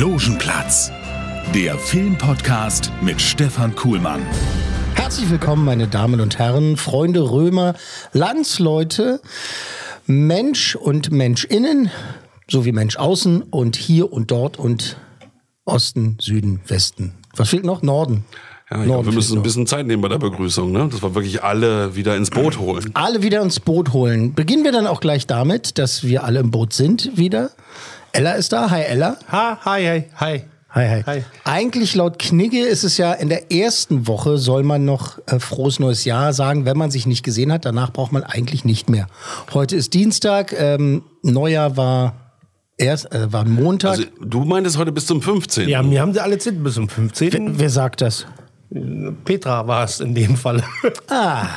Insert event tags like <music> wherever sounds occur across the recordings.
Logenplatz, der Filmpodcast mit Stefan Kuhlmann. Herzlich willkommen, meine Damen und Herren, Freunde Römer, Landsleute, Mensch und Menschinnen, sowie Mensch außen und hier und dort und Osten, Süden, Westen. Was fehlt noch? Norden. Ja, ich Norden glaub, wir müssen ein bisschen Zeit nehmen bei der Begrüßung. Ne? Das war wirklich alle wieder ins Boot holen. Alle wieder ins Boot holen. Beginnen wir dann auch gleich damit, dass wir alle im Boot sind wieder. Ella ist da. Hi Ella. Ha, hi, hi, hi. Hi, hi. Hi. Eigentlich laut Knigge ist es ja in der ersten Woche soll man noch äh, frohes neues Jahr sagen, wenn man sich nicht gesehen hat. Danach braucht man eigentlich nicht mehr. Heute ist Dienstag, ähm, Neujahr war erst äh, war Montag. Also, du meintest heute bis zum 15. Ja, mir haben sie alle Zeit bis zum wer, 15. wer sagt das? Petra war es in dem Fall. Ah,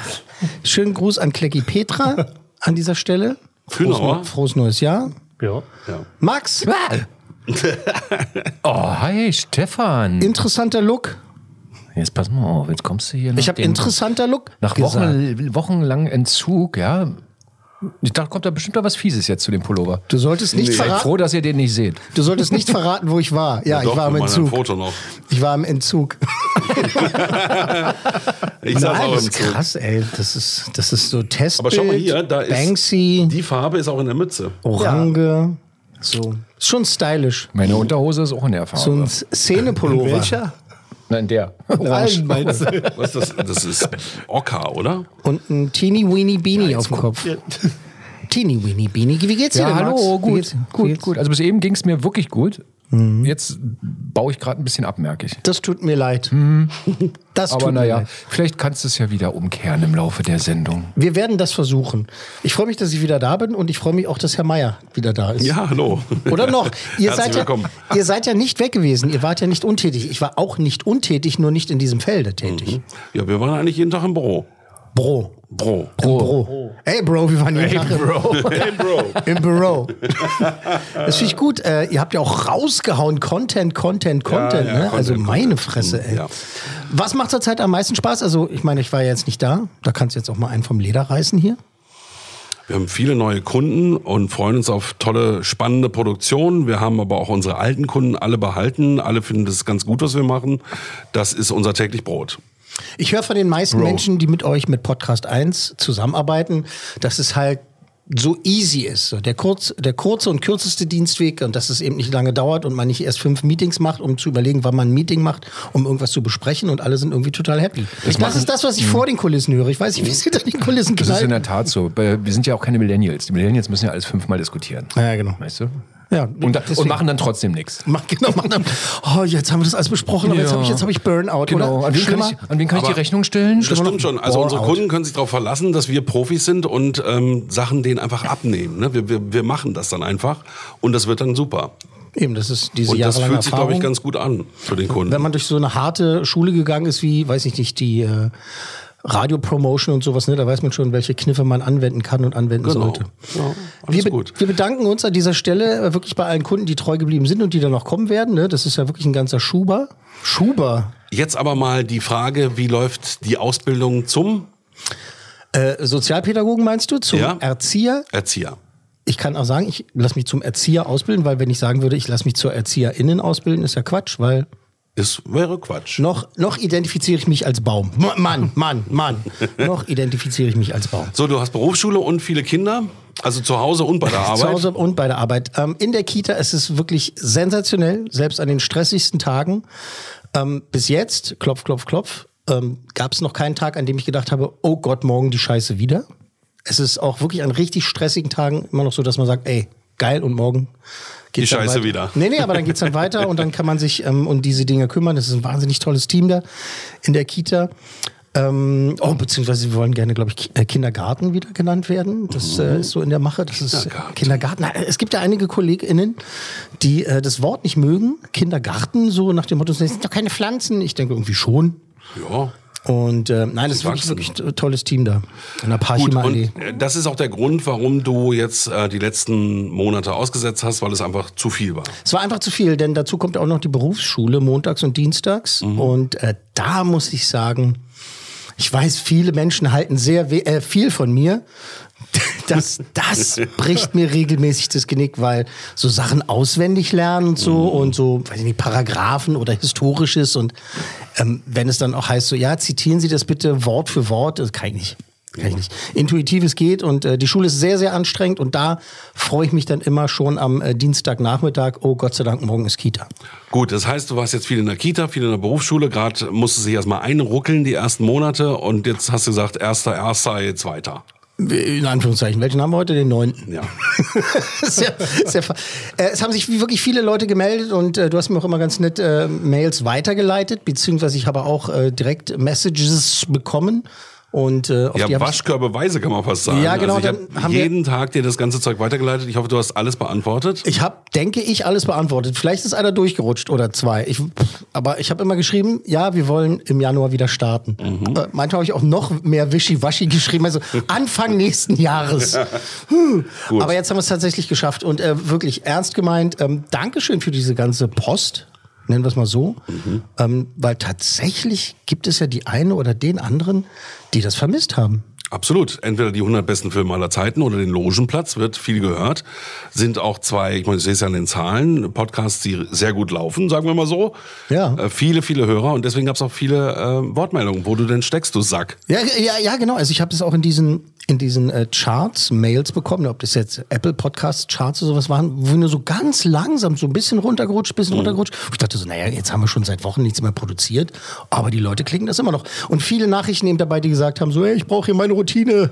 schönen Gruß an Klecki Petra an dieser Stelle. Frohes, frohes neues Jahr. Ja. Max, <laughs> Oh, hi, Stefan. interessanter Look. Jetzt pass mal auf, jetzt kommst du hier nach Ich habe interessanter Look Nach. Wochen, wochenlang Entzug, ja. Ich dachte, kommt da bestimmt noch was Fieses jetzt zu dem Pullover. Du solltest nicht Seid verraten. froh, dass ihr den nicht seht. Du solltest nicht verraten, wo ich war. Ja, Doch, ich war im Entzug. Foto noch. Ich war im Entzug. <laughs> Ich saß Nein, auch das im ist Zug. krass, ey. Das ist, das ist so Testbild. Aber schau mal hier, da ist Banksy, die Farbe ist auch in der Mütze. Orange. So. Ist schon stylisch. Meine Unterhose ist auch in der So ein Farbe. Szenepullover. Welcher? Nein, der. <laughs> Meinst du? <laughs> Was ist das? Das ist Ocker, oder? Und ein teeny weeny beanie auf dem Kopf. Teeny weeny beanie. Wie geht's dir Ja, denn, hallo, gut, gut, gut. Also bis eben ging es mir wirklich gut. Jetzt baue ich gerade ein bisschen ab, merke ich. Das tut mir leid. <laughs> Das Aber tut mir naja, leid. vielleicht kannst du es ja wieder umkehren im Laufe der Sendung. Wir werden das versuchen. Ich freue mich, dass ich wieder da bin und ich freue mich auch, dass Herr Meier wieder da ist. Ja, hallo. Oder noch? <laughs> Ihr seid, ja, ihr seid ja nicht weg gewesen. Ihr wart ja nicht untätig. Ich war auch nicht untätig, nur nicht in diesem Felde tätig. Ja, wir waren eigentlich jeden Tag im Büro. Bro. Bro. Im Bro. Hey Bro, wir waren jeden Tag <laughs> im Bro. Im Büro. Das finde ich gut. Äh, ihr habt ja auch rausgehauen. Content, Content, Content. ja, ne? Content, also meine Content. Fresse, ey. Ja. Was macht zurzeit am meisten Spaß? Also, ich meine, ich war ja jetzt nicht da. Da kannst du jetzt auch mal einen vom Leder reißen hier. Wir haben viele neue Kunden und freuen uns auf tolle, spannende Produktionen. Wir haben aber auch unsere alten Kunden alle behalten. Alle finden das ganz gut, was wir machen. Das ist unser täglich Brot. Ich höre von den meisten Menschen, die mit euch mit Podcast 1 zusammenarbeiten, dass es halt so easy ist. Der, kurz, der kurze und kürzeste Dienstweg und dass es eben nicht lange dauert und man nicht erst fünf Meetings macht, um zu überlegen, wann man ein Meeting macht, um irgendwas zu besprechen und alle sind irgendwie total happy. Das, ist das, was ich vor den Kulissen höre. Ich weiß nicht, wie es hinter den Kulissen Das ist in knallt. der Tat so. Wir sind ja auch keine Millennials. Die Millennials müssen ja alles fünfmal diskutieren. Ja, genau. Weißt du? Ja, Und, da, deswegen- und machen dann trotzdem nichts. Mach, genau, mach dann, oh, jetzt haben wir das alles besprochen, aber jetzt Ja. habe ich, jetzt hab ich Burnout, Genau. oder? An wen kann ich, an wen kann ich die Rechnung stellen? Das stimmt schon. Also unsere. Kunden können sich darauf verlassen, dass wir Profis sind und ähm, Sachen denen einfach abnehmen. Ne? Wir, wir, wir machen das dann einfach und das wird dann super. Eben, das ist diese Und das fühlt sich, glaube ich, ganz gut an für den Kunden. wenn man durch so eine harte Schule gegangen ist, wie, weiß ich nicht, die äh, Radiopromotion und sowas, ne, da weiß man schon, welche Kniffe man anwenden kann und anwenden genau. sollte. Ja, alles Wir, be gut. wir bedanken uns an dieser Stelle äh, wirklich bei allen Kunden, die treu geblieben sind und die dann noch kommen werden. Ne? Das ist ja wirklich ein ganzer Schuber. Schuber. Jetzt aber mal die Frage, wie läuft die Ausbildung zum Äh, Sozialpädagogen meinst du? Zum Ja. Erzieher? Erzieher? Ich kann auch sagen, ich lasse mich zum Erzieher ausbilden, weil wenn ich sagen würde, ich lasse mich zur ErzieherInnen ausbilden, ist ja Quatsch, weil Das wäre Quatsch. noch, noch identifiziere ich mich als Baum. Mann, Mann, Mann. <laughs> noch identifiziere ich mich als Baum. So, du hast Berufsschule und viele Kinder, also zu Hause und bei der <laughs> Arbeit. Zu Hause und bei der Arbeit. Ähm, in der Kita ist es wirklich sensationell, selbst an den stressigsten Tagen. Ähm, bis jetzt, klopf, klopf, klopf, ähm, gab es noch keinen Tag, an dem ich gedacht habe, oh Gott, morgen die Scheiße wieder. Es ist auch wirklich an richtig stressigen Tagen immer noch so, dass man sagt, ey, geil und morgen Die Scheiße weiter. wieder. Nee, nee, aber dann geht's dann weiter und dann kann man sich ähm, um diese Dinge kümmern. Das ist ein wahnsinnig tolles Team da in der Kita. Ähm, oh, beziehungsweise wir wollen gerne, glaube ich, äh, Kindergarten wieder genannt werden. Das äh, ist so in der Mache. Das ist Kindergarten. Kindergarten. Na, Es gibt ja einige KollegInnen, die äh, das Wort nicht mögen. Kindergarten, so nach dem Motto, das sind doch keine Pflanzen. Ich denke irgendwie schon. Ja. Und äh, nein, das ist wirklich, wirklich ein tolles Team da. In der Gut, und äh, das ist auch der Grund, warum du jetzt äh, die letzten Monate ausgesetzt hast, weil es einfach zu viel war. Es war einfach zu viel, denn dazu kommt auch noch die Berufsschule montags und dienstags. Und äh, da muss ich sagen, ich weiß, viele Menschen halten sehr äh, viel von mir. Das, das bricht mir regelmäßig das Genick, weil so Sachen auswendig lernen und so und so, weiß ich nicht, Paragraphen oder Historisches und ähm, wenn es dann auch heißt, so, ja, zitieren Sie das bitte Wort für Wort, das kann ich nicht. Kann ich nicht. Intuitives geht und äh, die Schule ist sehr, sehr anstrengend und da freue ich mich dann immer schon am äh, Dienstagnachmittag. Oh Gott sei Dank, morgen ist Kita. Gut, das heißt, du warst jetzt viel in der Kita, viel in der Berufsschule, gerade musstest dich erstmal einruckeln die ersten Monate und jetzt hast du gesagt, erster, erster, jetzt weiter. In Anführungszeichen. Welchen haben wir heute? Den neunten. Ja. <laughs> sehr, sehr, äh, es haben sich wirklich viele Leute gemeldet und äh, du hast mir auch immer ganz nett äh, Mails weitergeleitet, beziehungsweise ich habe auch äh, direkt Messages bekommen. Und äh, auf Ja, hab Waschkörbeweise kann man fast sagen. Ja, genau, Also ich dann habe jeden Tag dir das ganze Zeug weitergeleitet. Ich hoffe, du hast alles beantwortet. Ich habe, denke ich, alles beantwortet. Vielleicht ist einer durchgerutscht oder zwei. Ich, aber ich habe immer geschrieben, ja, wir wollen im Januar wieder starten. Mhm. Äh, manchmal habe ich auch noch mehr Wischiwaschi geschrieben, also <laughs> Anfang nächsten Jahres. Hm. aber jetzt haben wir es tatsächlich geschafft und äh, wirklich ernst gemeint. Ähm, Dankeschön für diese ganze Post. Nennen wir es mal so. Mhm. Ähm, weil tatsächlich gibt es ja die eine oder den anderen, die das vermisst haben. Absolut. Entweder die 100 besten Filme aller Zeiten oder den Logenplatz, wird viel gehört. Sind auch zwei, ich meine, ich sehe es ja an den Zahlen, Podcasts, die sehr gut laufen, sagen wir mal so. Ja. Äh, viele, viele Hörer und deswegen gab es auch viele äh, Wortmeldungen. Wo du denn steckst, du Sack? Ja, ja, ja, genau. Also ich habe das auch in diesen in diesen äh, Charts Mails bekommen, ob das jetzt Apple Podcast Charts oder sowas waren, wo wir nur so ganz langsam so ein bisschen runtergerutscht, bisschen runtergerutscht. Ich dachte so, naja, jetzt haben wir schon seit Wochen nichts mehr produziert, aber die Leute klicken das immer noch. Und viele Nachrichten eben dabei, die gesagt haben, so, hey, ich brauche hier meine Routine,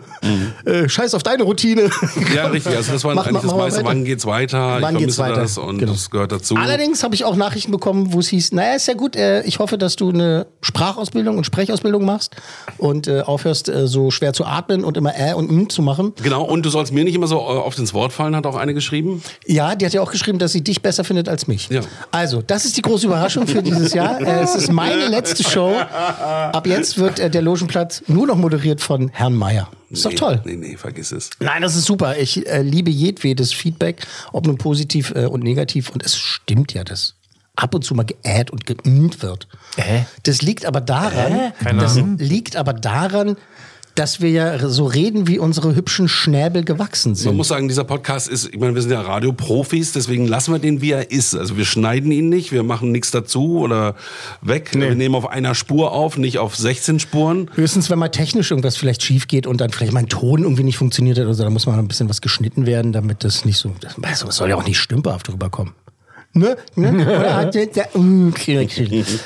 äh, scheiß auf deine Routine. <laughs> Ja, richtig. Also das war Mach- eigentlich mach das meiste. Wann geht's weiter? Wann ich geht's weiter? das und Genau. das gehört dazu. Allerdings habe ich auch Nachrichten bekommen, wo es hieß, naja, ist ja gut, äh, ich hoffe, dass du eine Sprachausbildung und Sprechausbildung machst und äh, aufhörst, äh, so schwer zu atmen und immer äh und m zu machen. Genau, und du sollst mir nicht immer so äh, oft ins Wort fallen, hat auch eine geschrieben. Ja, die hat ja auch geschrieben, dass sie dich besser findet als mich. Ja. Also, das ist die große Überraschung für dieses Jahr. Äh, es ist meine letzte Show. Ab jetzt wird äh, der Logenplatz nur noch moderiert von Herrn Meier. Ist doch nee, toll. Nee, nee, vergiss es. Nein, das ist super. Ich äh, liebe jedwedes Feedback, ob nun positiv äh, und negativ. Und es stimmt ja, dass ab und zu mal geäht und geämt wird. Äh? Das liegt aber daran, das liegt aber daran, dass wir ja so reden, wie unsere hübschen Schnäbel gewachsen Man sind. muss sagen, dieser Podcast ist, ich meine, wir sind ja Radioprofis, deswegen lassen wir den, wie er ist. Also wir schneiden ihn nicht, wir machen nichts dazu oder weg. Wir nehmen auf einer Spur auf, nicht auf 16 Spuren. Höchstens, wenn mal technisch irgendwas vielleicht schief geht und dann vielleicht mein Ton irgendwie nicht funktioniert hat oder so, dann muss mal ein bisschen was geschnitten werden, damit das nicht so. Das das soll ja auch nicht stümperhaft rüberkommen. Ne? ne? <laughs> Oder hat der- der-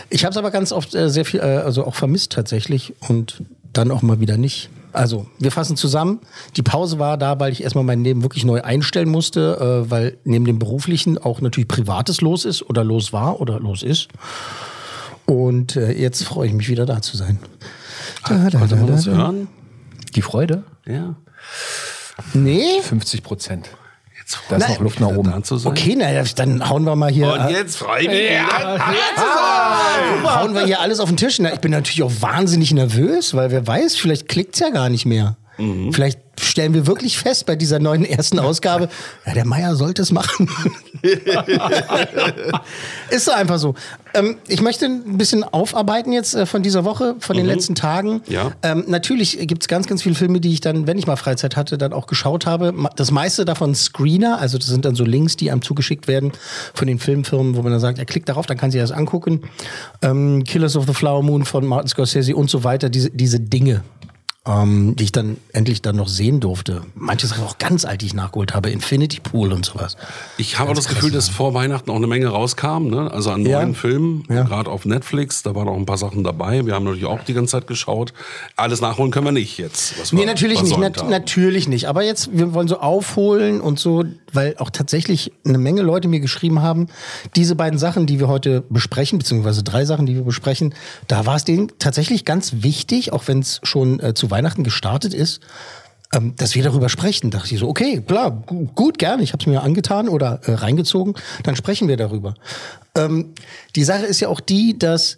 Ich habe es aber ganz oft äh, sehr viel, äh, also auch vermisst tatsächlich und dann auch mal wieder nicht. Also, wir fassen zusammen. Die Pause war da, weil ich erstmal mein Leben wirklich neu einstellen musste, äh, weil neben dem beruflichen auch natürlich Privates los ist oder los war oder los ist. Und äh, jetzt freue ich mich wieder da zu sein. Da, da, da, man das da, da. hören? Die Freude? Ja. Nee? 50 Prozent. Da ist Nein, noch Luft nach oben. zu sein. Okay, na, dann hauen wir mal hier. Und jetzt freu mich wieder. hauen wir hier alles auf den Tisch. Na, ich bin natürlich auch wahnsinnig nervös, weil wer weiß, vielleicht klickt's ja gar nicht mehr. Vielleicht stellen wir wirklich fest bei dieser neuen ersten Ausgabe, ja, der Meier sollte es machen. <laughs> Ist so einfach so. Ähm, ich möchte ein bisschen aufarbeiten jetzt äh, von dieser Woche, von den letzten Tagen. Ja. Ähm, natürlich gibt's ganz, ganz viele Filme, die ich dann, wenn ich mal Freizeit hatte, dann auch geschaut habe. Das meiste davon Screener, also das sind dann so Links, die einem zugeschickt werden von den Filmfirmen, wo man dann sagt, er klickt darauf, dann kann sich das angucken. Ähm, Killers of the Flower Moon von Martin Scorsese und so weiter, diese, diese Dinge. Ähm, die ich dann endlich dann noch sehen durfte. Manches auch ganz alt, die ich nachgeholt habe. Infinity Pool und sowas. Ich habe auch das Gefühl, dass vor Weihnachten auch eine Menge rauskam, ne? also an Ja. neuen Filmen, Ja. gerade auf Netflix, da waren auch ein paar Sachen dabei. Wir haben natürlich auch die ganze Zeit geschaut. Alles nachholen können wir nicht jetzt. Was Nee, natürlich nicht, nat natürlich nicht. Aber jetzt, wir wollen so aufholen und so, weil auch tatsächlich eine Menge Leute mir geschrieben haben, diese beiden Sachen, die wir heute besprechen, beziehungsweise drei Sachen, die wir besprechen, da war es denen tatsächlich ganz wichtig, auch wenn es schon äh, zu Weihnachten gestartet ist, ähm, dass wir darüber sprechen. Da dachte ich so, okay, klar, gu- gut, gerne. Ich habe es mir angetan oder äh, reingezogen. Dann sprechen wir darüber. Ähm, die Sache ist ja auch die, dass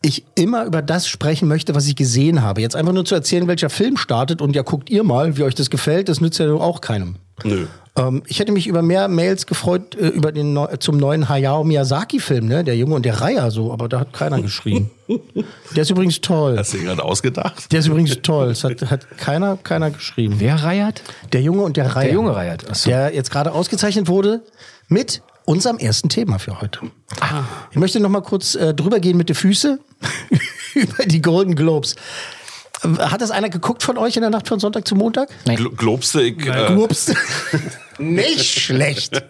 ich immer über das sprechen möchte, was ich gesehen habe. Jetzt einfach nur zu erzählen, welcher Film startet und ja, guckt ihr mal, wie euch das gefällt, das nützt ja auch keinem. Nö. Ähm, ich hätte mich über mehr Mails gefreut äh, über den neu, zum neuen Hayao Miyazaki-Film, ne? Der Junge und der Reiher, so, aber da hat keiner geschrieben. <laughs> der ist übrigens toll. Hast du dir gerade ausgedacht? Der ist übrigens toll. Es hat, hat keiner, keiner geschrieben. Wer reiert? Der Junge und der Reiher. Der Junge reiert. Ach so. Der jetzt gerade ausgezeichnet wurde mit unserem ersten Thema für heute. Ah. Ich möchte noch mal kurz äh, drüber gehen mit den Füßen <laughs> über die Golden Globes. Hat das einer geguckt von euch in der Nacht von Sonntag zu Montag? Gl globst du, ich, äh, Globst. <laughs> nicht schlecht.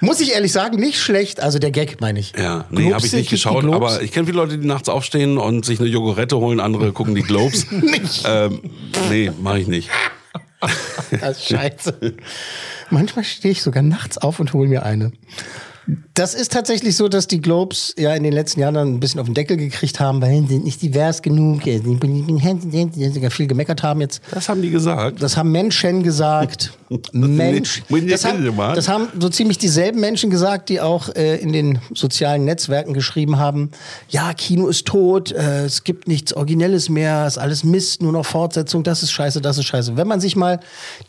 Muss ich ehrlich sagen, nicht schlecht. Also der Gag meine ich. Ja, nee, habe ich nicht geschaut, aber ich kenne viele Leute, die nachts aufstehen und sich eine Jogurette holen, andere gucken die Globes. <laughs> Nicht. ähm, nee, mache ich nicht. Das ist scheiße. Manchmal stehe ich sogar nachts auf und hole mir eine. Das ist tatsächlich so, dass die Globes ja in den letzten Jahren dann ein bisschen auf den Deckel gekriegt haben, weil sie sind nicht divers genug, sie sogar viel gemeckert haben jetzt. Das haben die gesagt. Das haben Menschen gesagt. <laughs> Mensch. Das haben, das haben so ziemlich dieselben Menschen gesagt, die auch äh, in den sozialen Netzwerken geschrieben haben, ja, Kino ist tot, äh, es gibt nichts Originelles mehr, es ist alles Mist, nur noch Fortsetzung, das ist scheiße, das ist scheiße. Wenn man sich mal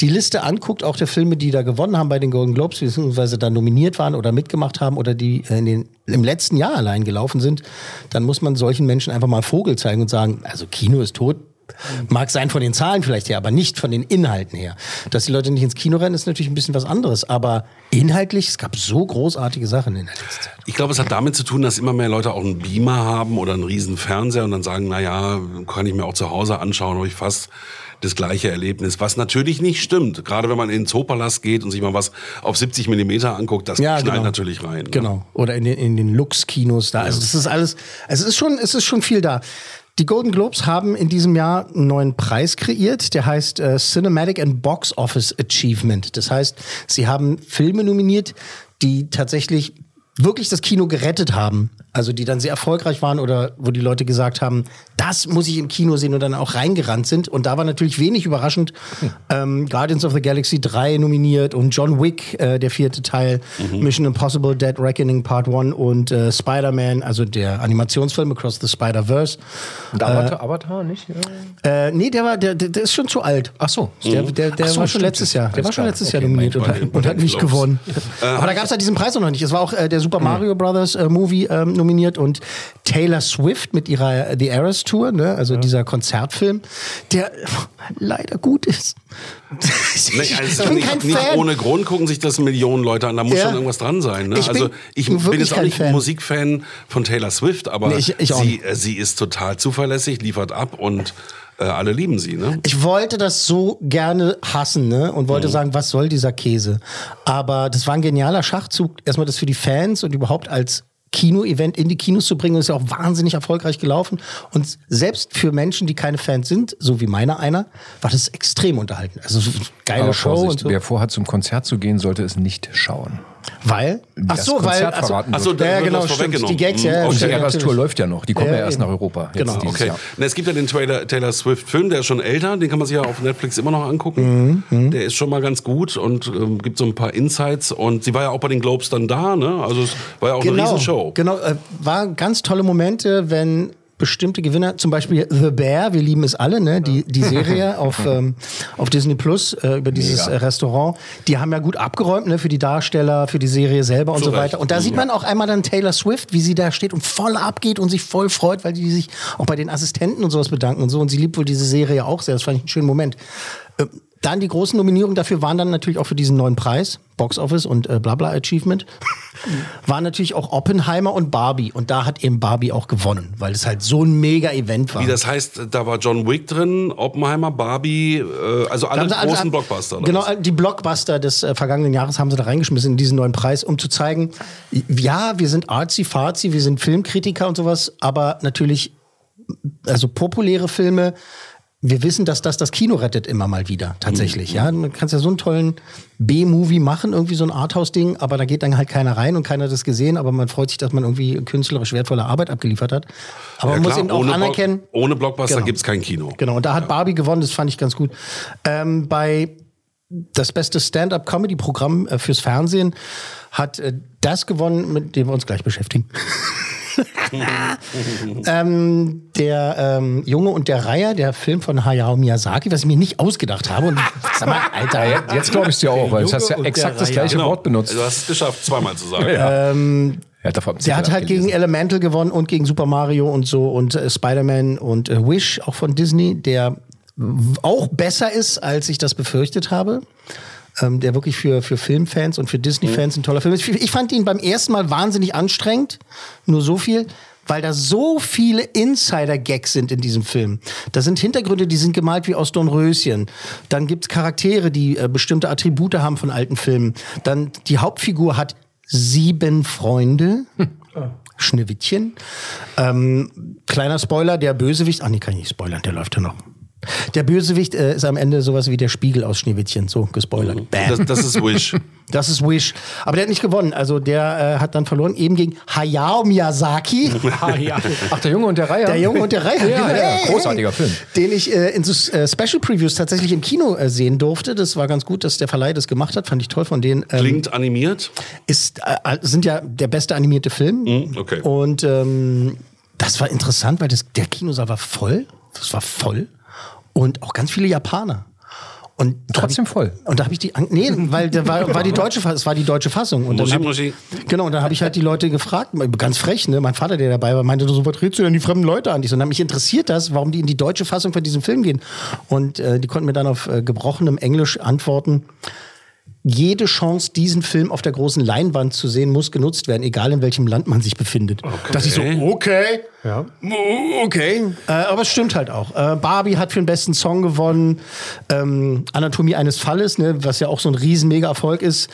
die Liste anguckt, auch der Filme, die da gewonnen haben bei den Golden Globes, beziehungsweise da nominiert waren oder mitgemacht haben oder die äh, in den, im letzten Jahr allein gelaufen sind, dann muss man solchen Menschen einfach mal Vogel zeigen und sagen, also Kino ist tot, Mag sein von den Zahlen vielleicht her, aber nicht von den Inhalten her. Dass die Leute nicht ins Kino rennen, ist natürlich ein bisschen was anderes. Aber inhaltlich, es gab so großartige Sachen in der letzten Zeit. Ich glaube, es hat damit zu tun, dass immer mehr Leute auch einen Beamer haben oder einen riesen Fernseher und dann sagen, na ja, kann ich mir auch zu Hause anschauen, habe ich fast das gleiche Erlebnis, was natürlich nicht stimmt. Gerade wenn man in den Zoopalast geht und sich mal was auf 70 Millimeter anguckt, das knallt natürlich rein. ne? Genau. Oder in den, in den Lux-Kinos da. Also das ist alles, es ist schon, es ist schon viel da. Die Golden Globes haben in diesem Jahr einen neuen Preis kreiert, der heißt äh, Cinematic and Box Office Achievement. Das heißt, sie haben Filme nominiert, die tatsächlich wirklich das Kino gerettet haben. Also die dann sehr erfolgreich waren oder wo die Leute gesagt haben, das muss ich im Kino sehen und dann auch reingerannt sind. Und da war natürlich wenig überraschend ähm, Guardians of the Galaxy 3 nominiert und John Wick, äh, der vierte Teil, Mission Impossible Dead Reckoning Part 1 und äh, Spider-Man, also der Animationsfilm Across the Spider-Verse. Und Avatar, Avatar nicht? Äh, nee, der war, der, der, der ist schon zu alt. Ach so. Der, der, der Ach so, war schon stimmt. letztes Jahr. Der Alles war schon klar. letztes Jahr Okay, nominiert und, und hat nicht Globes. gewonnen. <laughs> Aber da gab es ja diesen Preis auch noch nicht. Es war auch äh, der Super Mario Brothers äh, Movie ähm, nominiert und Taylor Swift mit ihrer The Eras Tour, ne? also dieser Konzertfilm, der leider gut ist. <laughs> ich, Nee, ich also bin nicht, kein nicht Fan. ohne Grund gucken sich das Millionen Leute an. Da muss Ja. schon irgendwas dran sein. Ne? Ich bin also ich bin jetzt auch kein nicht Fan. ein Musikfan von Taylor Swift, aber Nee, ich- ich sie, nicht. äh, sie ist total zuverlässig, liefert ab und äh, alle lieben sie. Ne? Ich wollte das so gerne hassen ne? und Mhm. wollte sagen, was soll dieser Käse? Aber das war ein genialer Schachzug, erstmal das für die Fans und überhaupt als Kino-Event in die Kinos zu bringen und ist ja auch wahnsinnig erfolgreich gelaufen. Und selbst für Menschen, die keine Fans sind, so wie meiner einer, war das extrem unterhalten. Also so geile Aber Show Vorsicht, und so. wer vorhat, zum Konzert zu gehen, sollte es nicht schauen. Weil? Ach Das so, weil. Konzert Ach so, verraten Ach so, wird. da ja, wird genau, stimmt. vorweggenommen. Die Gags, ja, Mhm, ja. okay. Und die Eras Tour läuft ja noch. Die kommen Ja, ja, erst eben. nach Europa. Jetzt Genau. dieses Okay. Jahr. Na, es gibt ja den Taylor, Taylor Swift-Film, der ist schon älter, den kann man sich ja auf Netflix immer noch angucken. Mhm, Der ist schon mal ganz gut und ähm, gibt so ein paar Insights. Und sie war ja auch bei den Globes dann da, ne? Also es war ja auch eine Riesenshow. Genau, äh, war ganz tolle Momente, wenn bestimmte Gewinner, zum Beispiel The Bear, wir lieben es alle, ne? die, die Serie <laughs> auf, ähm, auf Disney Plus äh, über dieses Mega. äh, Restaurant, die haben ja gut abgeräumt ne? für die Darsteller, für die Serie selber und so Recht. weiter. Und da sieht man auch einmal dann Taylor Swift, wie sie da steht und voll abgeht und sich voll freut, weil die sich auch bei den Assistenten und sowas bedanken und so. Und sie liebt wohl diese Serie auch sehr. Das fand ich einen schönen Moment. Ähm, Dann die großen Nominierungen dafür waren dann natürlich auch für diesen neuen Preis, Box Office und äh, Blabla Achievement, <laughs> waren natürlich auch Oppenheimer und Barbie. Und da hat eben Barbie auch gewonnen, weil es halt so ein Mega-Event war. Wie das heißt, da war John Wick drin, Oppenheimer, Barbie, äh, also alle großen alle- Blockbuster. oder Genau, was? die Blockbuster des äh, vergangenen Jahres haben sie da reingeschmissen in diesen neuen Preis, um zu zeigen, ja, wir sind artsy-fartsy, wir sind Filmkritiker und sowas, aber natürlich, also populäre Filme wir wissen, dass das das Kino rettet immer mal wieder, tatsächlich. Ja, man kannst ja so einen tollen B-Movie machen, irgendwie so ein Arthouse-Ding, aber da geht dann halt keiner rein und keiner hat das gesehen, aber man freut sich, dass man irgendwie künstlerisch wertvolle Arbeit abgeliefert hat. Aber Ja, man muss klar, eben auch ohne, anerkennen. Block, ohne Blockbuster Genau. gibt's kein Kino. Genau, und da hat Barbie gewonnen, das fand ich ganz gut. Ähm, bei das beste Stand-up-Comedy-Programm äh, fürs Fernsehen hat äh, das gewonnen, mit dem wir uns gleich beschäftigen. <laughs> <laughs> ähm, der ähm, Junge und der Reiher, der Film von Hayao Miyazaki, was ich mir nicht ausgedacht habe. Und sag mal, Alter, Ja, jetzt glaube ich es dir auch, weil du hast ja exakt das gleiche Wort benutzt. Du hast es geschafft, zweimal zu sagen. Er hat, davon Der hat halt gegen Elemental gewonnen und gegen Super Mario und so und äh, Spider-Man und äh, Wish, auch von Disney, der auch besser ist, als ich das befürchtet habe. Ähm, der wirklich für, für Filmfans und für Disney-Fans ein toller Film ist. Ich fand ihn beim ersten Mal wahnsinnig anstrengend, nur so viel, weil da so viele Insider-Gags sind in diesem Film. Da sind Hintergründe, die sind gemalt wie aus Dornröschen. Dann gibt's Charaktere, die äh, bestimmte Attribute haben von alten Filmen. Dann die Hauptfigur hat sieben Freunde. <laughs> Schneewittchen. Ähm, kleiner Spoiler, der Bösewicht, ach nee, kann ich nicht spoilern, der läuft ja noch. Der Bösewicht äh, ist am Ende sowas wie der Spiegel aus Schneewittchen, so gespoilert. Bam. Das, das ist Wish. Das ist Wish. Aber der hat nicht gewonnen. Also der äh, hat dann verloren, eben gegen Hayao Miyazaki. <laughs> Ah, ja. Ach, der Junge und der Reiher. Der Junge und der Reiher. Ja, Genau. ja, großartiger Film. Den ich äh, in so äh, Special Previews tatsächlich im Kino äh, sehen durfte. Das war ganz gut, dass der Verleih das gemacht hat. Fand ich toll von denen. Ähm, Klingt animiert. ist, äh, sind ja der beste animierte Film. Mhm, okay. Und ähm, das war interessant, weil das, der Kinosaal war voll. Das war voll. Und auch ganz viele Japaner. Und Trotzdem hab ich, voll. Und da habe ich die, nee, weil da war, war die <laughs> deutsche, es war die deutsche Fassung. Und dann hab, Muschi. Genau, und dann habe ich halt die Leute gefragt, ganz frech, ne? Mein Vater, der dabei war, meinte so, was redest du denn die fremden Leute an? Ich so, na, mich interessiert das, warum die in die deutsche Fassung von diesem Film gehen. Und äh, die konnten mir dann auf äh, gebrochenem Englisch antworten, jede Chance, diesen Film auf der großen Leinwand zu sehen, muss genutzt werden, egal in welchem Land man sich befindet. Dass ich so, okay, Ja. okay. Äh, aber es stimmt halt auch. Äh, Barbie hat für den besten Song gewonnen. Ähm, Anatomie eines Falles, ne, was ja auch so ein riesen Mega-Erfolg ist,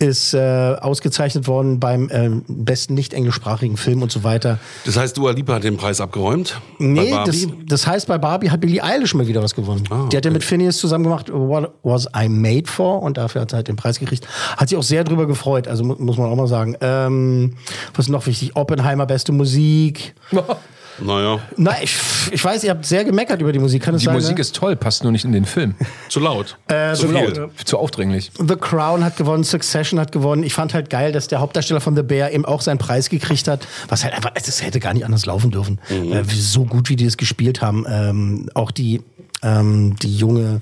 ist äh, ausgezeichnet worden beim ähm, besten nicht englischsprachigen Film und so weiter. Das heißt, Dua Lipa hat den Preis abgeräumt? Nee, das, das heißt, bei Barbie hat Billie Eilish mal wieder was gewonnen. Ah, Die hat ja mit Phineas zusammen gemacht, What Was I Made For? Und dafür hat sie halt den Preis gekriegt. Hat sich auch sehr drüber gefreut, also mu muss man auch mal sagen. Ähm, was ist noch wichtig? Oppenheimer, beste Musik. <laughs> Naja, Na, ich, ich weiß, ihr habt sehr gemeckert über die Musik. Kann es Die sein? Musik ne? ist toll, passt nur nicht in den Film. zu laut. Äh, zu so viel. laut. Zu aufdringlich. The Crown hat gewonnen, Succession hat gewonnen. Ich fand halt geil, dass der Hauptdarsteller von The Bear eben auch seinen Preis gekriegt hat. Was halt einfach, es hätte gar nicht anders laufen dürfen. Äh, wie- so gut, wie die das gespielt haben. Ähm, auch die, ähm, die junge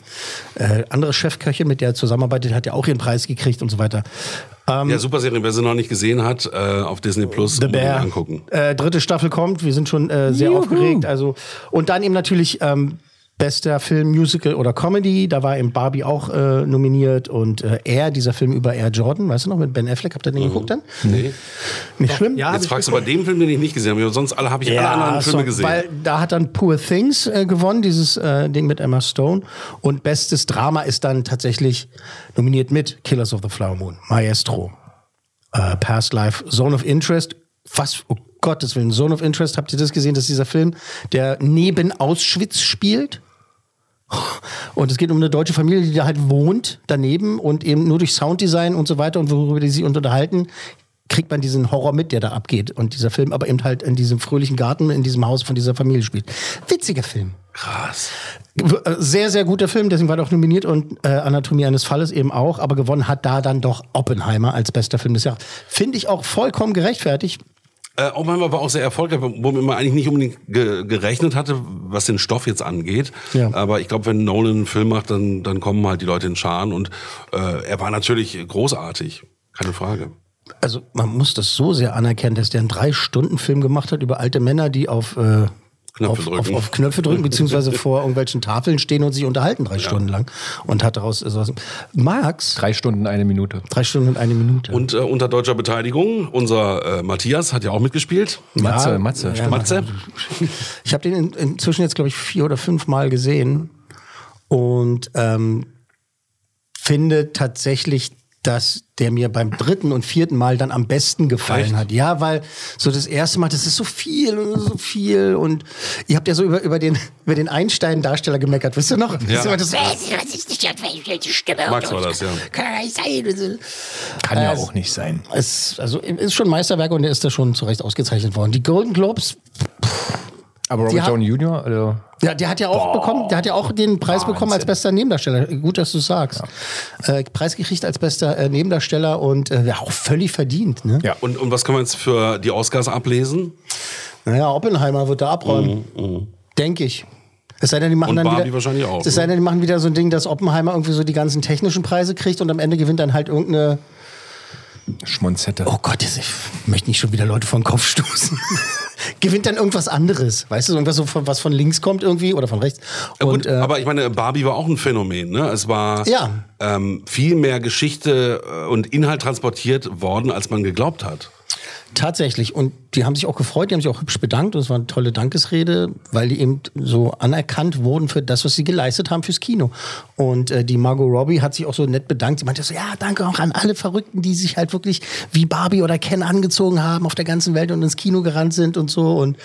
äh, andere Chefköchin, mit der er zusammenarbeitet, hat ja auch ihren Preis gekriegt und so weiter. Ähm, Ja, super Serie. Wer sie noch nicht gesehen hat, äh, auf Disney Plus The Bear. angucken. Äh, dritte Staffel kommt. Wir sind schon äh, sehr aufgeregt. Also und dann eben natürlich ähm, bester Film, Musical oder Comedy. Da war eben Barbie auch äh, nominiert und äh, Air, dieser Film über Air Jordan, weißt du noch mit Ben Affleck. Habt ihr den geguckt dann? Nee. Nicht schlimm. Ja, Jetzt ich fragst du bei dem Film, den ich nicht gesehen habe. Sonst alle habe ich alle anderen Filme so, gesehen. Weil da hat dann Poor Things äh, gewonnen, dieses äh, Ding mit Emma Stone. Und bestes Drama ist dann tatsächlich nominiert mit Killers of the Flower Moon, Maestro, äh, Past Life, Zone of Interest. Was, oh Gottes Willen, Zone of Interest, habt ihr das gesehen? Das ist dieser Film, der neben Auschwitz spielt. Und es geht um eine deutsche Familie, die da halt wohnt, daneben und eben nur durch Sounddesign und so weiter und worüber die sich unterhalten, kriegt man diesen Horror mit, der da abgeht. Und dieser Film aber eben halt in diesem fröhlichen Garten, in diesem Haus von dieser Familie spielt. Witziger Film. Krass. Äh, Sehr, sehr guter Film, deswegen war er auch nominiert und äh, Anatomie eines Falles eben auch, aber gewonnen hat da dann doch Oppenheimer als bester Film des Jahres. Finde ich auch vollkommen gerechtfertigt. Äh, Oppenheimer war auch sehr erfolgreich, womit man eigentlich nicht unbedingt ge gerechnet hatte, was den Stoff jetzt angeht. Ja. Aber ich glaube, wenn Nolan einen Film macht, dann, dann kommen halt die Leute in Scharen. Und äh, er war natürlich großartig. Keine Frage. Also man muss das so sehr anerkennen, dass der einen Drei-Stunden-Film gemacht hat über alte Männer, die auf, äh, Knöpfe auf, drücken. auf, auf Knöpfe drücken, beziehungsweise <laughs> vor irgendwelchen Tafeln stehen und sich unterhalten drei Stunden lang. Und hat daraus so was. Max, Drei Stunden, eine Minute. drei Stunden und eine Minute. Und äh, unter deutscher Beteiligung, unser äh, Matthias hat ja auch mitgespielt. Matze, Ja, Matze. ja. Matze. Ich habe den in, inzwischen jetzt, glaube ich, vier oder fünf Mal gesehen und ähm, finde tatsächlich, dass der mir beim dritten und vierten Mal dann am besten gefallen Echt? hat. Ja, weil so das erste Mal, das ist so viel und so viel und ihr habt ja so über, über den, über den Einstein-Darsteller gemeckert, wisst ihr noch? Ja. Das ist immer das, Max war das, ja. Kann ja nicht sein. Kann ja Äh, auch nicht sein. Es also, ist schon Meisterwerk und der ist da schon zu Recht ausgezeichnet worden. Die Golden Globes, Aber Robert Downey Jr., also, ja, der hat ja auch bekommen, der hat ja auch den Preis bekommen als bester Nebendarsteller. Gut, dass du sagst. Äh, Preis gekriegt als bester äh, Nebendarsteller und äh, ja, auch völlig verdient. Ne? ja. Und, und was kann man jetzt für die Oscars ablesen? Naja, Oppenheimer wird da abräumen. Denke ich. Es sei denn, die machen Und dann Barbie wieder, wahrscheinlich auch, Es sei ne? denn, die machen wieder so ein Ding, dass Oppenheimer irgendwie so die ganzen technischen Preise kriegt und am Ende gewinnt dann halt irgendeine. Schmonzette. Oh Gott, ich möchte nicht schon wieder Leute vor den Kopf stoßen. <laughs> gewinnt dann irgendwas anderes. Weißt du, irgendwas so von, was von links kommt irgendwie oder von rechts. Und, gut, äh, aber ich meine, Barbie war auch ein Phänomen. Ne? Es war Ja. ähm, viel mehr Geschichte äh, und Inhalt transportiert worden, als man geglaubt hat. Tatsächlich. Und die haben sich auch gefreut, die haben sich auch hübsch bedankt. Und es war eine tolle Dankesrede, weil die eben so anerkannt wurden für das, was sie geleistet haben fürs Kino. Und äh, die Margot Robbie hat sich auch so nett bedankt. Sie meinte so, ja, danke auch an alle Verrückten, die sich halt wirklich wie Barbie oder Ken angezogen haben auf der ganzen Welt und ins Kino gerannt sind und so. Und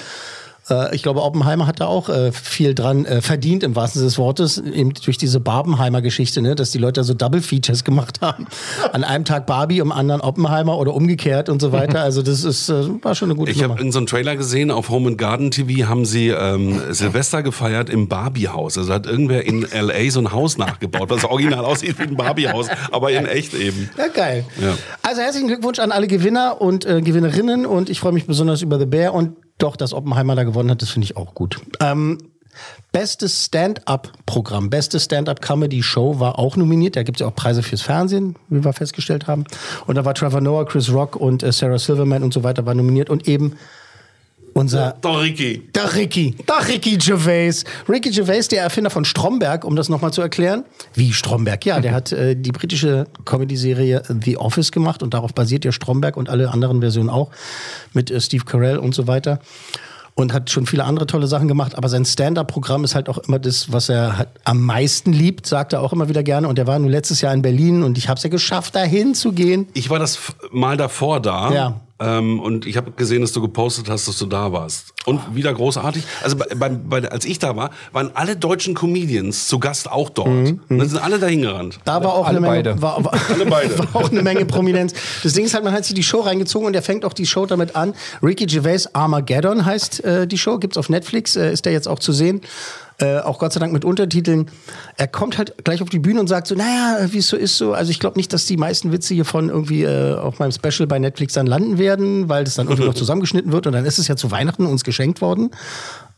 äh, ich glaube, Oppenheimer hat da auch äh, viel dran äh, verdient, im wahrsten Sinne des Wortes, eben durch diese Barbenheimer-Geschichte, ne? dass die Leute da so Double-Features gemacht haben. An einem Tag Barbie, am anderen Oppenheimer oder umgekehrt und so weiter. Also das ist, äh, war schon eine gute Ich habe irgendeinen so einen Trailer gesehen, auf Home and Garden TV haben sie ähm, Silvester gefeiert im Barbie-Haus. Also hat irgendwer in L.A. so ein Haus nachgebaut, was original aussieht wie ein Barbie-Haus, aber in echt eben. Ja, geil. Ja. Also herzlichen Glückwunsch an alle Gewinner und äh, Gewinnerinnen und ich freue mich besonders über The Bear und doch, dass Oppenheimer da gewonnen hat, das finde ich auch gut. Ähm, Bestes Stand-up-Programm, beste Stand-up-Comedy-Show war auch nominiert. Da gibt es ja auch Preise fürs Fernsehen, wie wir festgestellt haben. Und da war Trevor Noah, Chris Rock und äh, Sarah Silverman und so weiter war nominiert. Und eben unser Doch, Ricky. der Ricky. Der Ricky Gervais. Ricky Gervais, der Erfinder von Stromberg, um das nochmal zu erklären. Wie Stromberg? Ja, der <laughs> hat äh, die britische Comedy-Serie The Office gemacht und darauf basiert ja Stromberg und alle anderen Versionen auch mit äh, Steve Carell und so weiter. Und hat schon viele andere tolle Sachen gemacht, aber sein Stand-up-Programm ist halt auch immer das, was er halt am meisten liebt, sagt er auch immer wieder gerne. Und er war nur letztes Jahr in Berlin und ich habe es ja geschafft, dahin zu gehen. Ich war das mal davor da. Ja. Ähm, und ich habe gesehen, dass du gepostet hast, dass du da warst. Und wieder großartig. Also bei, bei, bei, als ich da war, waren alle deutschen Comedians zu Gast auch dort. Und dann sind alle dahin gerannt. Da war auch Alle eine Menge, beide. War, war, <laughs> Alle beide. <laughs> war auch eine Menge Prominenz. Das Ding ist halt, man hat sich die Show reingezogen und er fängt auch die Show damit an. Ricky Gervais Armageddon heißt äh, die Show, gibt's auf Netflix, äh, ist der jetzt auch zu sehen. Äh, auch Gott sei Dank mit Untertiteln. Er kommt halt gleich auf die Bühne und sagt so, naja, wie es so ist so. Also ich glaube nicht, dass die meisten Witze hiervon irgendwie äh, auf meinem Special bei Netflix dann landen werden, weil das dann irgendwie noch <laughs> zusammengeschnitten wird und dann ist es ja zu Weihnachten uns geschenkt worden.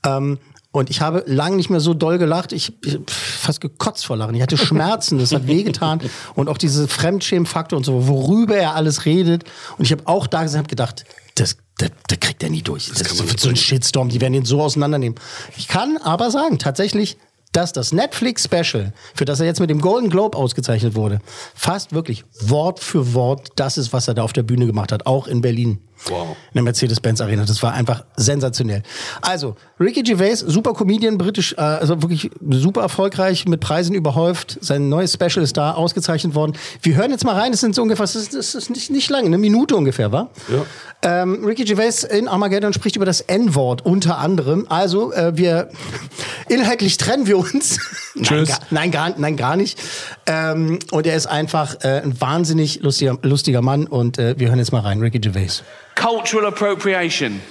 Ähm, und ich habe lange nicht mehr so doll gelacht. Ich, ich fast gekotzt vor Lachen. Ich hatte Schmerzen, das hat <laughs> wehgetan. Und auch diese Fremdschämfaktor und so, worüber er alles redet. Und ich habe auch da und hab gedacht, das, das, das kriegt er nie durch. Das, man wird so ein Shitstorm, die werden ihn so auseinandernehmen. Ich kann aber sagen, tatsächlich, dass das Netflix-Special, für das er jetzt mit dem Golden Globe ausgezeichnet wurde, fast wirklich Wort für Wort das ist, was er da auf der Bühne gemacht hat, auch in Berlin. Wow. In der Mercedes-Benz Arena. Das war einfach sensationell. Also, Ricky Gervais, super Comedian, britisch, äh, also wirklich super erfolgreich, mit Preisen überhäuft. Sein neues Special ist da ausgezeichnet worden. Wir hören jetzt mal rein, das sind so ungefähr, das ist, das ist nicht, nicht lange, eine Minute ungefähr, war? Ja. Ähm, Ricky Gervais in Armageddon spricht über das N-Wort unter anderem. Also, äh, wir, <laughs> inhaltlich trennen wir uns. <laughs> Tschüss. Nein, gar, nein, gar, nein, gar nicht. Ähm, und er ist einfach äh, ein wahnsinnig lustiger, lustiger Mann und äh, wir hören jetzt mal rein, Ricky Gervais. Cultural appropriation.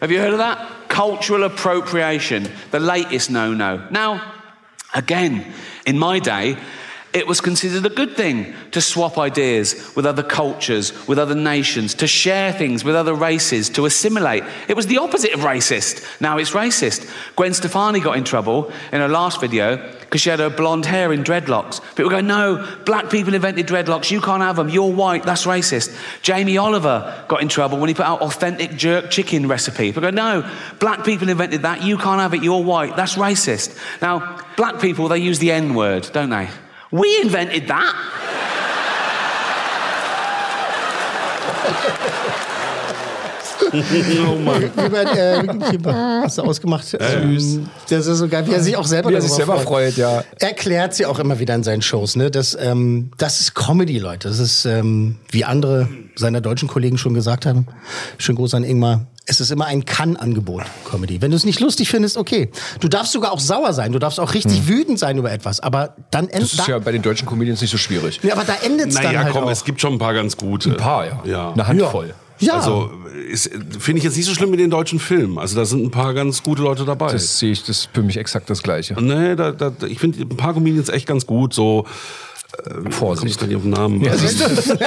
Have you heard of that? Cultural appropriation, the latest no no. Now, again, in my day, it was considered a good thing to swap ideas with other cultures, with other nations, to share things with other races, to assimilate. It was the opposite of racist. Now it's racist. Gwen Stefani got in trouble in her last video because she had her blonde hair in dreadlocks. People go, no, black people invented dreadlocks. You can't have them. You're white. That's racist. Jamie Oliver got in trouble when he put out authentic jerk chicken recipe. People go, no, black people invented that. You can't have it. You're white. That's racist. Now, black people, they use the N word, don't they? We invented that. Oh Mann. Wie bei, äh, hast du ausgemacht? Ähm, das ist so geil, wie er sich auch selber Wie er sich selber freut, ja. Erklärt sie auch immer wieder in seinen Shows. Ne? Das, ähm, das ist Comedy, Leute. Das ist, ähm, wie andere seiner deutschen Kollegen schon gesagt haben, schönen Gruß an Ingmar, es ist immer ein Kann-Angebot, Comedy. Wenn du es nicht lustig findest, okay. Du darfst sogar auch sauer sein, du darfst auch richtig wütend sein über etwas, aber dann Hm. Das ist ja bei den deutschen Comedians nicht so schwierig. ja, aber da endet es dann Naja, halt komm, auch. es gibt schon ein paar ganz gute. Ein paar, ja. Ja. Eine Handvoll. ja, Also ist- finde ich jetzt nicht so schlimm mit den deutschen Filmen. Also da sind ein paar ganz gute Leute dabei. Das sehe ich, das ist für mich exakt das Gleiche. nee, da, da, ich finde ein paar Comedians echt ganz gut. So Vorsicht. Komm ich gar nicht auf den Namen. Ja, Also, siehst <laughs> du?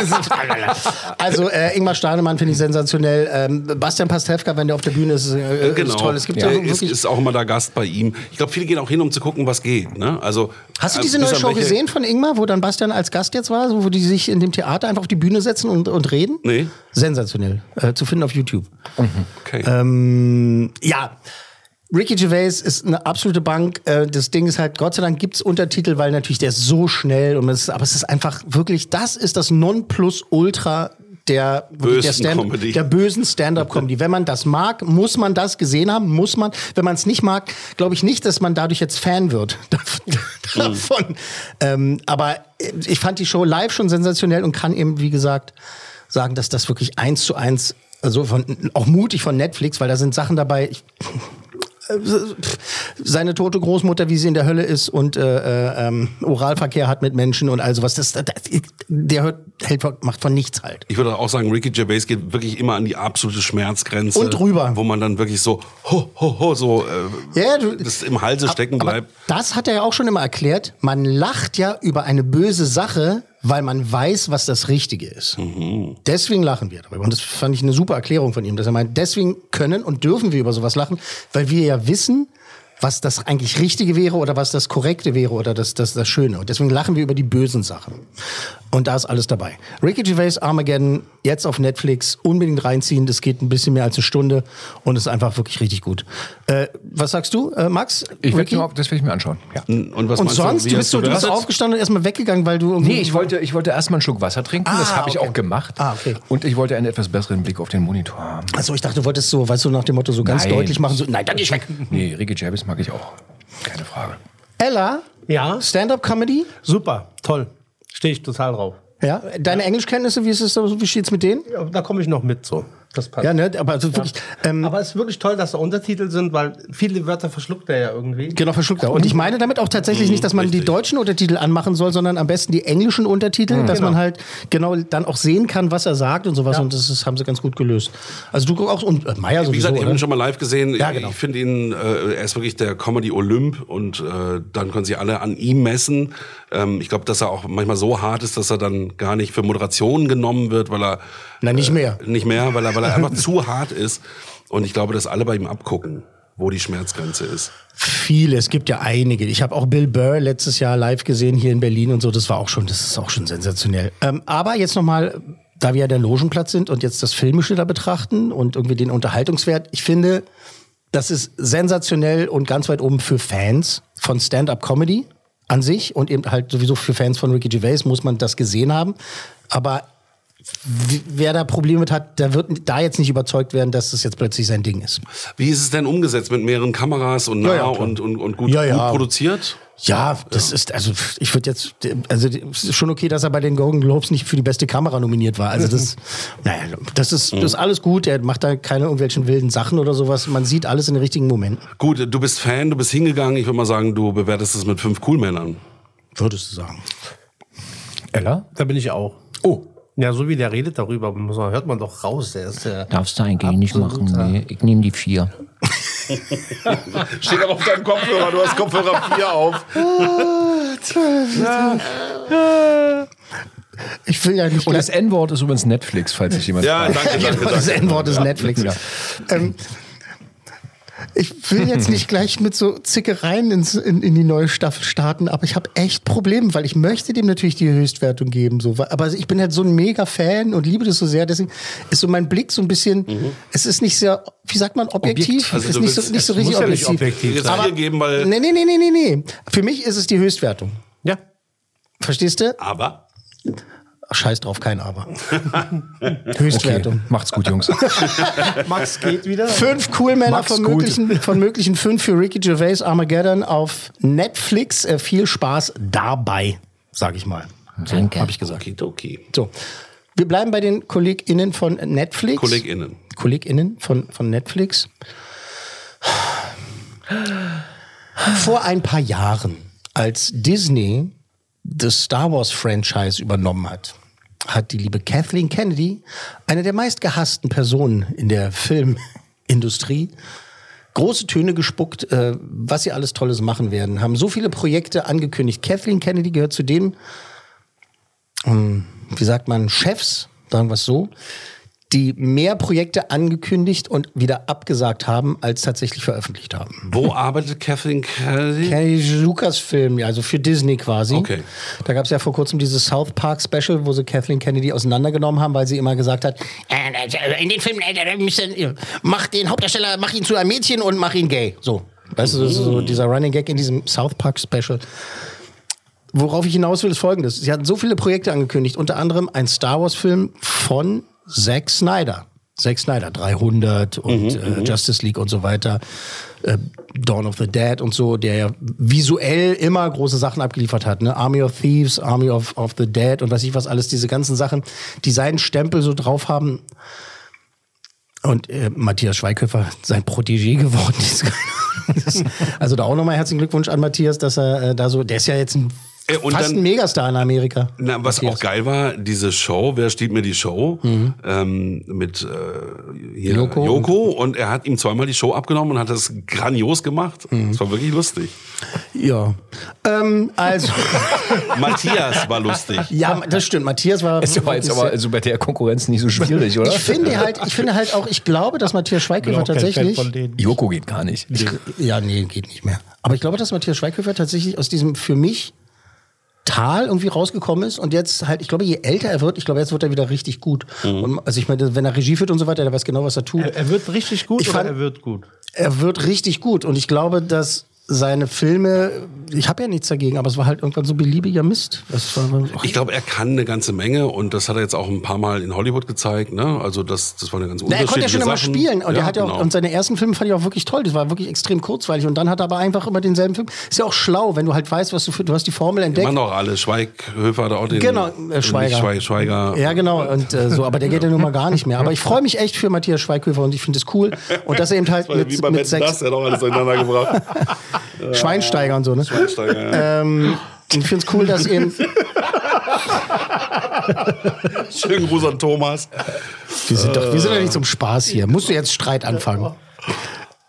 Also äh, Ingmar Stademann finde ich sensationell. Ähm, Bastian Pastewka, wenn der auf der Bühne ist, äh, äh, genau. ist toll. Es gibt ja, auch ist, ist auch immer da Gast bei ihm. Ich glaube, viele gehen auch hin, um zu gucken, was geht. Ne? Also Hast du äh, diese neue Show welche- gesehen von Ingmar, wo dann Bastian als Gast jetzt war, so, wo die sich in dem Theater einfach auf die Bühne setzen und, und reden? Nee. Sensationell. Äh, zu finden auf YouTube. Okay. Ähm, ja. Ricky Gervais ist eine absolute Bank. Äh, Das Ding ist halt, Gott sei Dank gibt's Untertitel, weil natürlich der ist so schnell. Und es, aber es ist einfach wirklich, das ist das Nonplusultra der, der, Bösen Stand, Comedy. der bösen Stand-up-Comedy. Wenn man das mag, muss man das gesehen haben, muss man. Wenn man es nicht mag, glaube ich nicht, dass man dadurch jetzt Fan wird <laughs> davon. Ähm, aber ich fand die Show live schon sensationell und kann eben, wie gesagt, sagen, dass das wirklich eins zu eins, also von, auch mutig von Netflix, weil da sind Sachen dabei. Ich, seine tote Großmutter, wie sie in der Hölle ist und äh, äh, ähm, Oralverkehr hat mit Menschen und all sowas. Das, das, der hört, hält, macht von nichts halt. Ich würde auch sagen, Ricky Gervais geht wirklich immer an die absolute Schmerzgrenze. Und drüber. Wo man dann wirklich so, ho, ho, ho, so, äh, Ja, du, das im Halse stecken bleibt. das hat er ja auch schon immer erklärt. Man lacht ja über eine böse Sache, weil man weiß, was das Richtige ist. Mhm. Deswegen lachen wir darüber. Und das fand ich eine super Erklärung von ihm, dass er meint, deswegen können und dürfen wir über sowas lachen, weil wir ja wissen, was das eigentlich Richtige wäre oder was das Korrekte wäre oder das, das, das Schöne. Und deswegen lachen wir über die bösen Sachen. Und da ist alles dabei. Ricky Gervais Armageddon, jetzt auf Netflix, unbedingt reinziehen. Das geht ein bisschen mehr als eine Stunde und ist einfach wirklich richtig gut. Äh, was sagst du, äh, Max? Ich werde das will ich mir anschauen. Ja. Und was Und sonst, du, du, bist so, du bist das? aufgestanden und erstmal weggegangen, weil du irgendwie. Nee, ich wollte, ich wollte erstmal einen Schluck Wasser trinken. das Ah, habe ich okay. auch gemacht. Ah, okay. Und ich wollte einen etwas besseren Blick auf den Monitor haben. Achso, ich dachte, du wolltest so, weißt du, nach dem Motto so ganz Nein. deutlich machen, so, nein, dann geh ich weg. Nee, Ricky Gervais mag ich auch. Keine Frage. Ella, Ja, Stand-up-Comedy. super, toll. Stehe ich total drauf. Ja, deine Englischkenntnisse, wie ist es, so- wie steht's mit denen? Ja, da komme ich noch mit so. Das passt. Ja, ne, aber also wirklich, ähm, Aber es ist wirklich toll, dass da Untertitel sind, weil viele Wörter verschluckt er ja irgendwie. Genau, verschluckt er. Und ich meine damit auch tatsächlich nicht, dass man die deutschen Untertitel anmachen soll, sondern am besten die englischen Untertitel, dass man halt genau dann auch sehen kann, was er sagt und sowas. Und das ist, haben sie ganz gut gelöst. Also du auch und äh, Meier Wie sowieso. gesagt, ich habe oder? ihn schon mal live gesehen. Ja, genau. Ich finde ihn, äh, er ist wirklich der Comedy Olymp und äh, dann können sie alle an ihm messen. Ähm, ich glaube, dass er auch manchmal so hart ist, dass er dann gar nicht für Moderationen genommen wird, weil er Nein, nicht mehr. nicht mehr, weil er, weil er einfach <laughs> zu hart ist. Und ich glaube, dass alle bei ihm abgucken, wo die Schmerzgrenze ist. Viele, es gibt ja einige. Ich habe auch Bill Burr letztes Jahr live gesehen hier in Berlin und so. Das war auch schon, das ist auch schon sensationell. Ähm, aber jetzt nochmal, da wir ja der Logenplatz sind und jetzt das Filmische da betrachten und irgendwie den Unterhaltungswert. Ich finde, das ist sensationell und ganz weit oben für Fans von Stand-up-Comedy an sich und eben halt sowieso für Fans von Ricky Gervais muss man das gesehen haben. Aber wer da Probleme mit hat, der wird da jetzt nicht überzeugt werden, dass das jetzt plötzlich sein Ding ist. Wie ist es denn umgesetzt mit mehreren Kameras und nah Ja, ja, und, und, und gut, Ja, ja. gut produziert? Ja, das ist, also ich würde jetzt, also es ist schon okay, dass er bei den Golden Globes nicht für die beste Kamera nominiert war. Also das, <laughs> naja, das ist, das ist alles gut. Er macht da keine irgendwelchen wilden Sachen oder sowas. Man sieht alles in den richtigen Momenten. Gut, du bist Fan, du bist hingegangen. Ich würde mal sagen, du bewertest es mit fünf Coolmännern. Würdest du sagen. Ella? Da bin ich auch. Oh. Ja, so wie der redet darüber, muss man, hört man doch raus. Der ist der Darfst du eigentlich nicht machen. Nee, ich nehme die vier. <laughs> Steht aber auf deinem Kopfhörer, du hast Kopfhörer 4 auf. Ich will ja nicht Und das N-Wort ist übrigens Netflix, falls sich jemand Ja, fragt. danke, danke, <laughs> Das danke. N-Wort ist Netflix. Ja. Ähm, ich will jetzt nicht gleich mit so Zickereien ins, in, in die neue Staffel starten, aber ich habe echt Probleme, weil ich möchte dem natürlich die Höchstwertung geben. So. Aber ich bin halt so ein mega Fan und liebe das so sehr. Deswegen ist so mein Blick so ein bisschen, es ist nicht sehr, wie sagt man, objektiv. Objektiv. Also ist du nicht so, nicht so es richtig ja nicht objektiv. objektiv vier geben, weil. Nee, nee, nee, nee, nee, nee. Für mich ist es die Höchstwertung. Ja. Verstehst du? Aber. Scheiß drauf, kein Aber. <laughs> Okay. Höchstwertung. Macht's gut, Jungs. <laughs> Max geht wieder. Fünf cool Männer von gut. möglichen, von möglichen fünf für Ricky Gervais Armageddon auf Netflix. Äh, viel Spaß dabei, sag ich mal. Danke. Habe ich gesagt. Okidoki. So. Wir bleiben bei den KollegInnen von Netflix. KollegInnen. KollegInnen von, von Netflix. Vor ein paar Jahren, als Disney das Star Wars Franchise übernommen hat, hat die liebe Kathleen Kennedy, eine der meistgehassten Personen in der Filmindustrie, große Töne gespuckt, äh, was sie alles Tolles machen werden, haben so viele Projekte angekündigt. Kathleen Kennedy gehört zu den, ähm, wie sagt man, Chefs, sagen wir es so, die mehr Projekte angekündigt und wieder abgesagt haben, als tatsächlich veröffentlicht haben. Wo arbeitet Kathleen Kennedy? Kennedy Lucas-Film, ja, also für Disney quasi. Okay. Da gab es ja vor kurzem dieses South Park Special, wo sie Kathleen Kennedy auseinandergenommen haben, weil sie immer gesagt hat, äh, in den Filmen, äh, äh, müssen, äh, mach den Hauptdarsteller, mach ihn zu einem Mädchen und mach ihn gay. So. Weißt du, das ist so dieser Running Gag in diesem South Park Special. Worauf ich hinaus will, ist folgendes. Sie hatten so viele Projekte angekündigt, unter anderem ein Star Wars-Film von Zack Snyder. Zack Snyder, 300 und äh, Justice League und so weiter. Äh, Dawn of the Dead und so, der ja visuell immer große Sachen abgeliefert hat. Ne? Army of Thieves, Army of, of the Dead und weiß ich was alles, diese ganzen Sachen, die seinen Stempel so drauf haben. Und äh, Matthias Schweighöfer, sein Protégé geworden ist. <laughs> Also da auch nochmal herzlichen Glückwunsch an Matthias, dass er äh, da so, der ist ja jetzt ein, und fast dann- ein Megastar in Amerika. Na, was auch geil war, diese Show, wer steht mir die Show? Ähm, mit äh, hier, Joko Joko. und er hat ihm zweimal die Show abgenommen und hat das grandios gemacht. Das war wirklich lustig. Ja. Ähm, also, <laughs> Matthias war lustig. ja, das stimmt. Matthias war. Ist aber jetzt aber also bei der Konkurrenz nicht so schwierig, oder? ich finde halt, ich finde halt auch, ich glaube, dass Matthias Schweighöfer tatsächlich. Von denen. Joko geht gar nicht. Ja, nee, geht nicht mehr. Aber ich glaube, dass Matthias Schweighöfer tatsächlich aus diesem für mich Tal irgendwie rausgekommen ist und jetzt halt, ich glaube, je älter er wird, ich glaube, jetzt wird er wieder richtig gut. Und, also ich meine, wenn er Regie führt und so weiter, der weiß genau, was er tut. Er, er wird richtig gut Ich oder fand- er wird gut? er wird richtig gut und ich glaube, dass seine Filme, ich habe ja nichts dagegen, aber es war halt irgendwann so beliebiger Mist. War, Ich glaube, er kann eine ganze Menge und das hat er jetzt auch ein paar Mal in Hollywood gezeigt. Ne? Also das, das war eine ganz Na, er unterschiedliche konnte ja schon immer Sachen. spielen und er hat ja auch, genau. und seine ersten Filme fand ich auch wirklich toll. Das war wirklich extrem kurzweilig und dann hat er aber einfach immer denselben Film. Ist ja auch schlau, wenn du halt weißt, was du für, du hast die Formel entdeckt. machen doch alle. Schweighöfer hat auch den. Genau, äh, Schweiger. Schweig, Schweiger. Ja, genau. Und äh, so, aber der geht ja nun mal gar nicht mehr. Aber ich freue mich echt für Matthias Schweighöfer und ich finde es cool. Und dass er eben halt mit, mit Wetten, das, sechs der hat auch alles durcheinander gebracht. <laughs> Schweinsteiger und so, ne? Schweinsteiger, ja. Ähm, ich finde es cool, dass eben. Schönen Gruß an Thomas. Wir sind doch, wir sind doch nicht zum Spaß hier. Musst du jetzt Streit anfangen?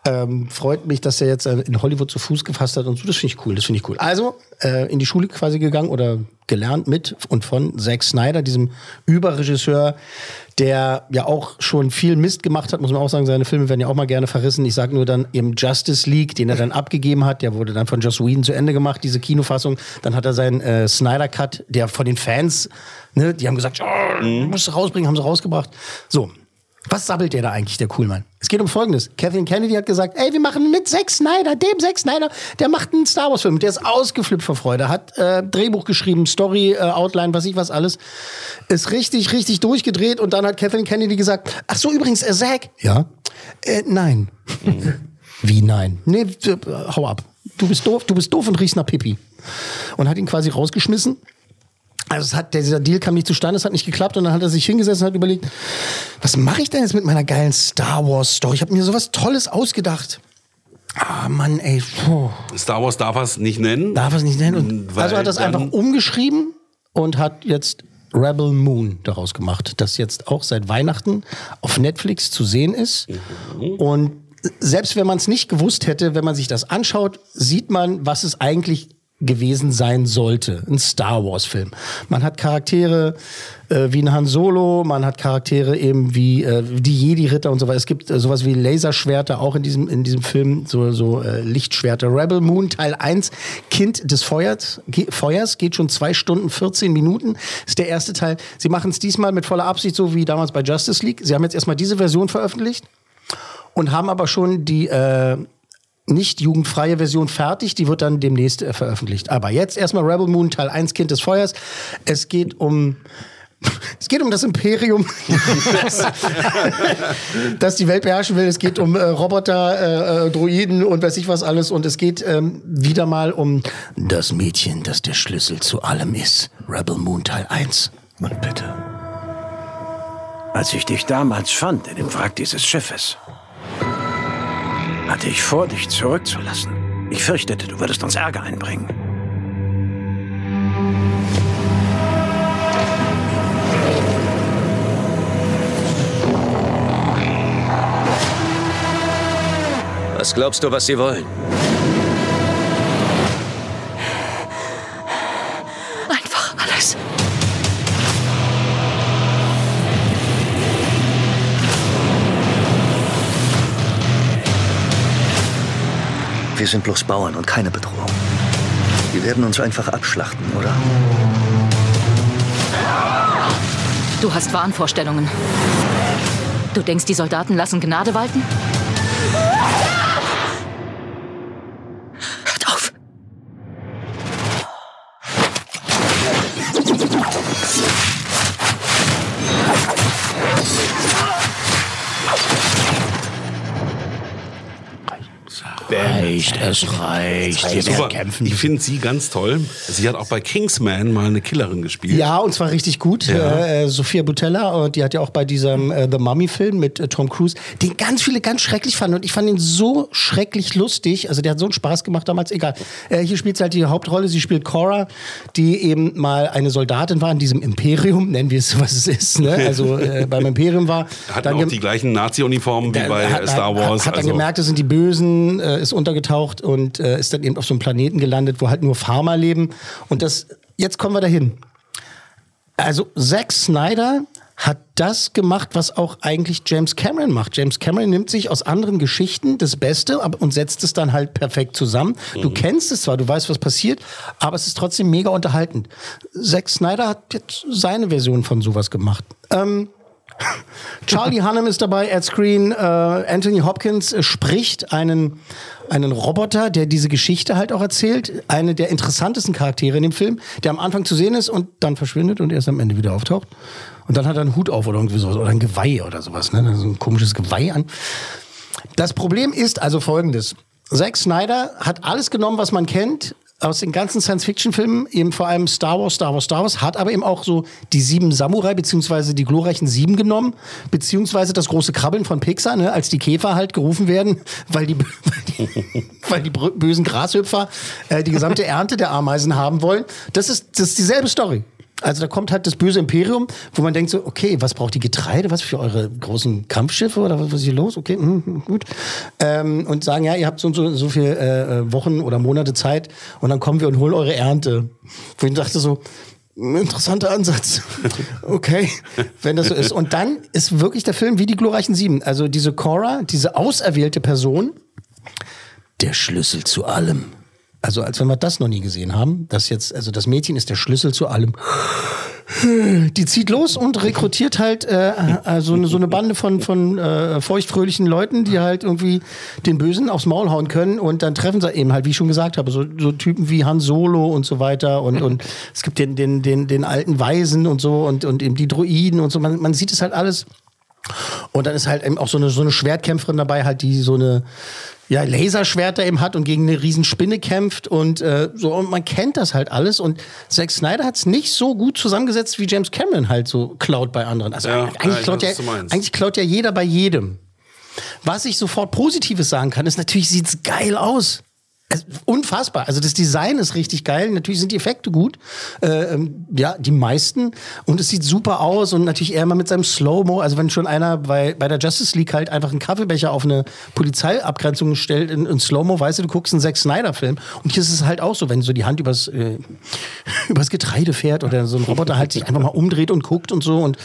Ähm, freut mich, dass er jetzt äh, in Hollywood zu Fuß gefasst hat und so. Das finde ich cool. Das finde ich cool. Also äh, in die Schule quasi gegangen oder gelernt mit und von Zack Snyder, diesem Überregisseur, der ja auch schon viel Mist gemacht hat, muss man auch sagen. Seine Filme werden ja auch mal gerne verrissen. Ich sage nur dann im Justice League, den er dann abgegeben hat. Der wurde dann von Joss Whedon zu Ende gemacht, diese Kinofassung. Dann hat er seinen äh, Snyder Cut, der von den Fans, ne, die haben gesagt, oh, musst du rausbringen, haben sie rausgebracht. So, was sabbelt der da eigentlich, der Coolmann? Es geht um Folgendes. Kathleen Kennedy hat gesagt, ey, wir machen mit Zack Snyder, dem Zack Snyder, der macht einen Star Wars Film. Der ist ausgeflippt vor Freude, hat äh, Drehbuch geschrieben, Story, äh, Outline, was ich was alles. Ist richtig, richtig durchgedreht und dann hat Kathleen Kennedy gesagt, ach so, übrigens, äh, Zack. Ja? Äh, nein. Wie nein? Nee, äh, hau ab. Du bist doof, du bist doof und riechst nach Pipi. Und hat ihn quasi rausgeschmissen. Also es hat, dieser Deal kam nicht zustande, es hat nicht geklappt und dann hat er sich hingesessen und hat überlegt, was mache ich denn jetzt mit meiner geilen Star Wars Story? Ich habe mir sowas Tolles ausgedacht. Ah Mann, ey, puh, Star Wars darf er es nicht nennen. darf es nicht nennen. Und also hat er das dann- einfach umgeschrieben und hat jetzt Rebel Moon daraus gemacht, das jetzt auch seit Weihnachten auf Netflix zu sehen ist. Und selbst wenn man es nicht gewusst hätte, wenn man sich das anschaut, sieht man, was es eigentlich gewesen sein sollte. Ein Star Wars-Film. Man hat Charaktere äh, wie ein Han Solo, man hat Charaktere eben wie äh, die Jedi-Ritter und so weiter. Es gibt äh, sowas wie Laserschwerter auch in diesem, in diesem Film, so, so äh, Lichtschwerter. Rebel Moon Teil 1, Kind des Feuers, ge Feuers, geht schon zwei Stunden, 14 Minuten, ist der erste Teil. Sie machen es diesmal mit voller Absicht, so wie damals bei Justice League. Sie haben jetzt erstmal diese Version veröffentlicht und haben aber schon die äh, nicht jugendfreie Version fertig, die wird dann demnächst äh, veröffentlicht. Aber jetzt erstmal Rebel Moon Teil 1 Kind des Feuers. Es geht um <laughs> Es geht um das Imperium, <laughs> das, das die Welt beherrschen will. Es geht um äh, Roboter, äh, äh, Droiden und weiß ich was alles. Und es geht ähm, wieder mal um das Mädchen, das der Schlüssel zu allem ist. Rebel Moon Teil 1. Und bitte. Als ich dich damals fand in dem Wrack dieses Schiffes, hatte ich vor, dich zurückzulassen. Ich fürchtete, du würdest uns Ärger einbringen. Was glaubst du, was sie wollen? Wir sind bloß Bauern und keine Bedrohung. Die werden uns einfach abschlachten, oder? Du hast Wahnvorstellungen. Du denkst, die Soldaten lassen Gnade walten? Reicht, es reicht. Wir Super. werden kämpfen. Ich finde sie ganz toll. Sie hat auch bei Kingsman mal eine Killerin gespielt. Ja, und zwar richtig gut. Ja. Äh, Sophia Butella, und die hat ja auch bei diesem äh, The Mummy-Film mit äh, Tom Cruise, den ganz viele ganz schrecklich fanden. Und ich fand ihn so schrecklich lustig. Also der hat so einen Spaß gemacht damals. Egal. Äh, hier spielt sie halt die Hauptrolle. Sie spielt Cora, die eben mal eine Soldatin war in diesem Imperium, nennen wir es, <laughs> was es ist. Ne? Also äh, beim Imperium war. Hatten Dann auch die gleichen Nazi-Uniformen wie bei hat, Star Wars. Hat, hat dann also. gemerkt, das sind die Bösen, äh, ist untergetaucht und äh, ist dann eben auf so einem Planeten gelandet, wo halt nur Farmer leben. Und das, jetzt kommen wir dahin. Also Zack Snyder hat das gemacht, was auch eigentlich James Cameron macht. James Cameron nimmt sich aus anderen Geschichten das Beste und setzt es dann halt perfekt zusammen. Du kennst es zwar, du weißt, was passiert, aber es ist trotzdem mega unterhaltend. Zack Snyder hat jetzt seine Version von sowas gemacht. Ähm, <laughs> Charlie Hunnam ist dabei, Ed Screen, äh, Anthony Hopkins spricht einen, einen Roboter, der diese Geschichte halt auch erzählt. Eine der interessantesten Charaktere in dem Film, der am Anfang zu sehen ist und dann verschwindet und erst am Ende wieder auftaucht. Und dann hat er einen Hut auf oder irgendwie sowas oder ein Geweih oder sowas, ne? So ein komisches Geweih an. Das Problem ist also folgendes. Zack Snyder hat alles genommen, was man kennt aus den ganzen Science-Fiction-Filmen, eben vor allem Star Wars, Star Wars, Star Wars, hat aber eben auch so die sieben Samurai, beziehungsweise die glorreichen sieben genommen, beziehungsweise das große Krabbeln von Pixar, ne, als die Käfer halt gerufen werden, <laughs> weil die, <laughs> weil die, <laughs> weil die bösen Grashüpfer äh, die gesamte Ernte der Ameisen haben wollen. Das ist, das ist dieselbe Story. Also da kommt halt das böse Imperium, wo man denkt so, okay, was braucht die Getreide, was für eure großen Kampfschiffe oder was, was ist hier los? Okay, mhm, gut. Ähm, und sagen, ja, ihr habt so und so, so viele äh, Wochen oder Monate Zeit und dann kommen wir und holen eure Ernte. Wo ich dachte so, ein interessanter Ansatz. <laughs> Okay, wenn das so ist. Und dann ist wirklich der Film wie die glorreichen Sieben. Also diese Cora, diese auserwählte Person, der Schlüssel zu allem. Also als wenn wir das noch nie gesehen haben, das jetzt, also das Mädchen ist der Schlüssel zu allem. Die zieht los und rekrutiert halt äh, also eine, so eine Bande von, von äh, feuchtfröhlichen Leuten, die halt irgendwie den Bösen aufs Maul hauen können. Und dann treffen sie eben halt, wie ich schon gesagt habe, so, so Typen wie Han Solo und so weiter. Und, und es gibt den, den, den, den alten Weisen und so und, und eben die Droiden und so. Man, man sieht es halt alles. Und dann ist halt eben auch so eine, so eine Schwertkämpferin dabei, halt, die so eine ja, Laserschwerter eben hat und gegen eine riesen Spinne kämpft und äh, so und man kennt das halt alles und Zack Snyder hat es nicht so gut zusammengesetzt wie James Cameron halt so klaut bei anderen. Also Ja, eigentlich, ja, klaut ja, eigentlich klaut ja jeder bei jedem. Was ich sofort Positives sagen kann, ist natürlich sieht's geil aus. Unfassbar. Also das Design ist richtig geil. Natürlich sind die Effekte gut. Äh, ähm, ja, die meisten. Und es sieht super aus und natürlich eher mal mit seinem Slow-Mo. Also wenn schon einer bei, bei der Justice League halt einfach einen Kaffeebecher auf eine Polizeiabgrenzung stellt in, in Slow-Mo, weißt du, du guckst einen Zack Snyder-Film. Und hier ist es halt auch so, wenn so die Hand übers, äh, <laughs> übers Getreide fährt oder so ein Roboter halt sich einfach mal umdreht und guckt und so und,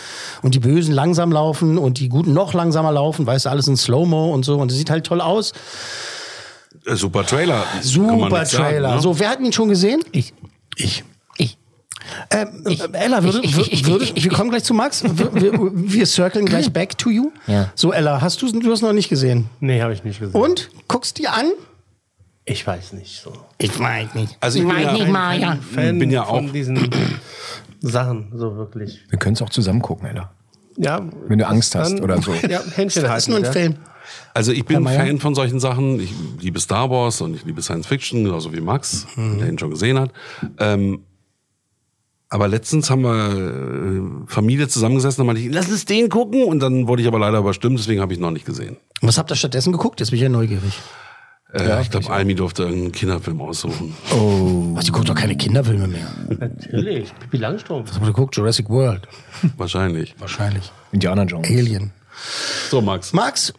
und die Bösen langsam laufen und die Guten noch langsamer laufen, weißt du, alles in Slow-Mo und so. Und es sieht halt toll aus. Äh, Super Trailer. Super nicht sagen, Trailer. ne? So, wer hat ihn schon gesehen? Ich. Ich. Ich. Ähm, äh, Ella, würde, Ich, ich, würde, ich, würde, ich, ich, wir kommen gleich zu Max. Wir, wir, wir circlen gleich back to you. Ja. So, Ella, hast du, du hast noch nicht gesehen. Nee, habe ich nicht gesehen. Und? Guckst dir an? Ich weiß nicht so. Ich weiß nicht. Also ich bin ja, nicht mal, ja. Fan bin ja auch von diesen <clears throat> Sachen, so wirklich. Wir können es auch zusammen gucken, Alter. Ja. Wenn du Angst hast oder so. <laughs> Ja, Händchen Das halten. ist nur ein ja. Film. Also ich bin? Fan von solchen Sachen. Ich liebe Star Wars und ich liebe Science Fiction, genauso wie Max, Mhm. der ihn schon gesehen hat. Ähm, aber letztens haben wir äh, Familie zusammengesessen und meinte ich, lass uns den gucken. Und dann wurde ich aber leider überstimmt, deswegen habe ich ihn noch nicht gesehen. Was habt ihr stattdessen geguckt? Jetzt bin ich ja neugierig. Äh, ich glaube, Almi durfte irgendeinen Kinderfilm aussuchen. Oh. Was, die guckt doch keine Kinderfilme mehr. Natürlich. Pippi Langstrumpf. Was habt ihr geguckt? Jurassic World. Wahrscheinlich. Wahrscheinlich. Indiana Jones. Alien. So, Max. Max?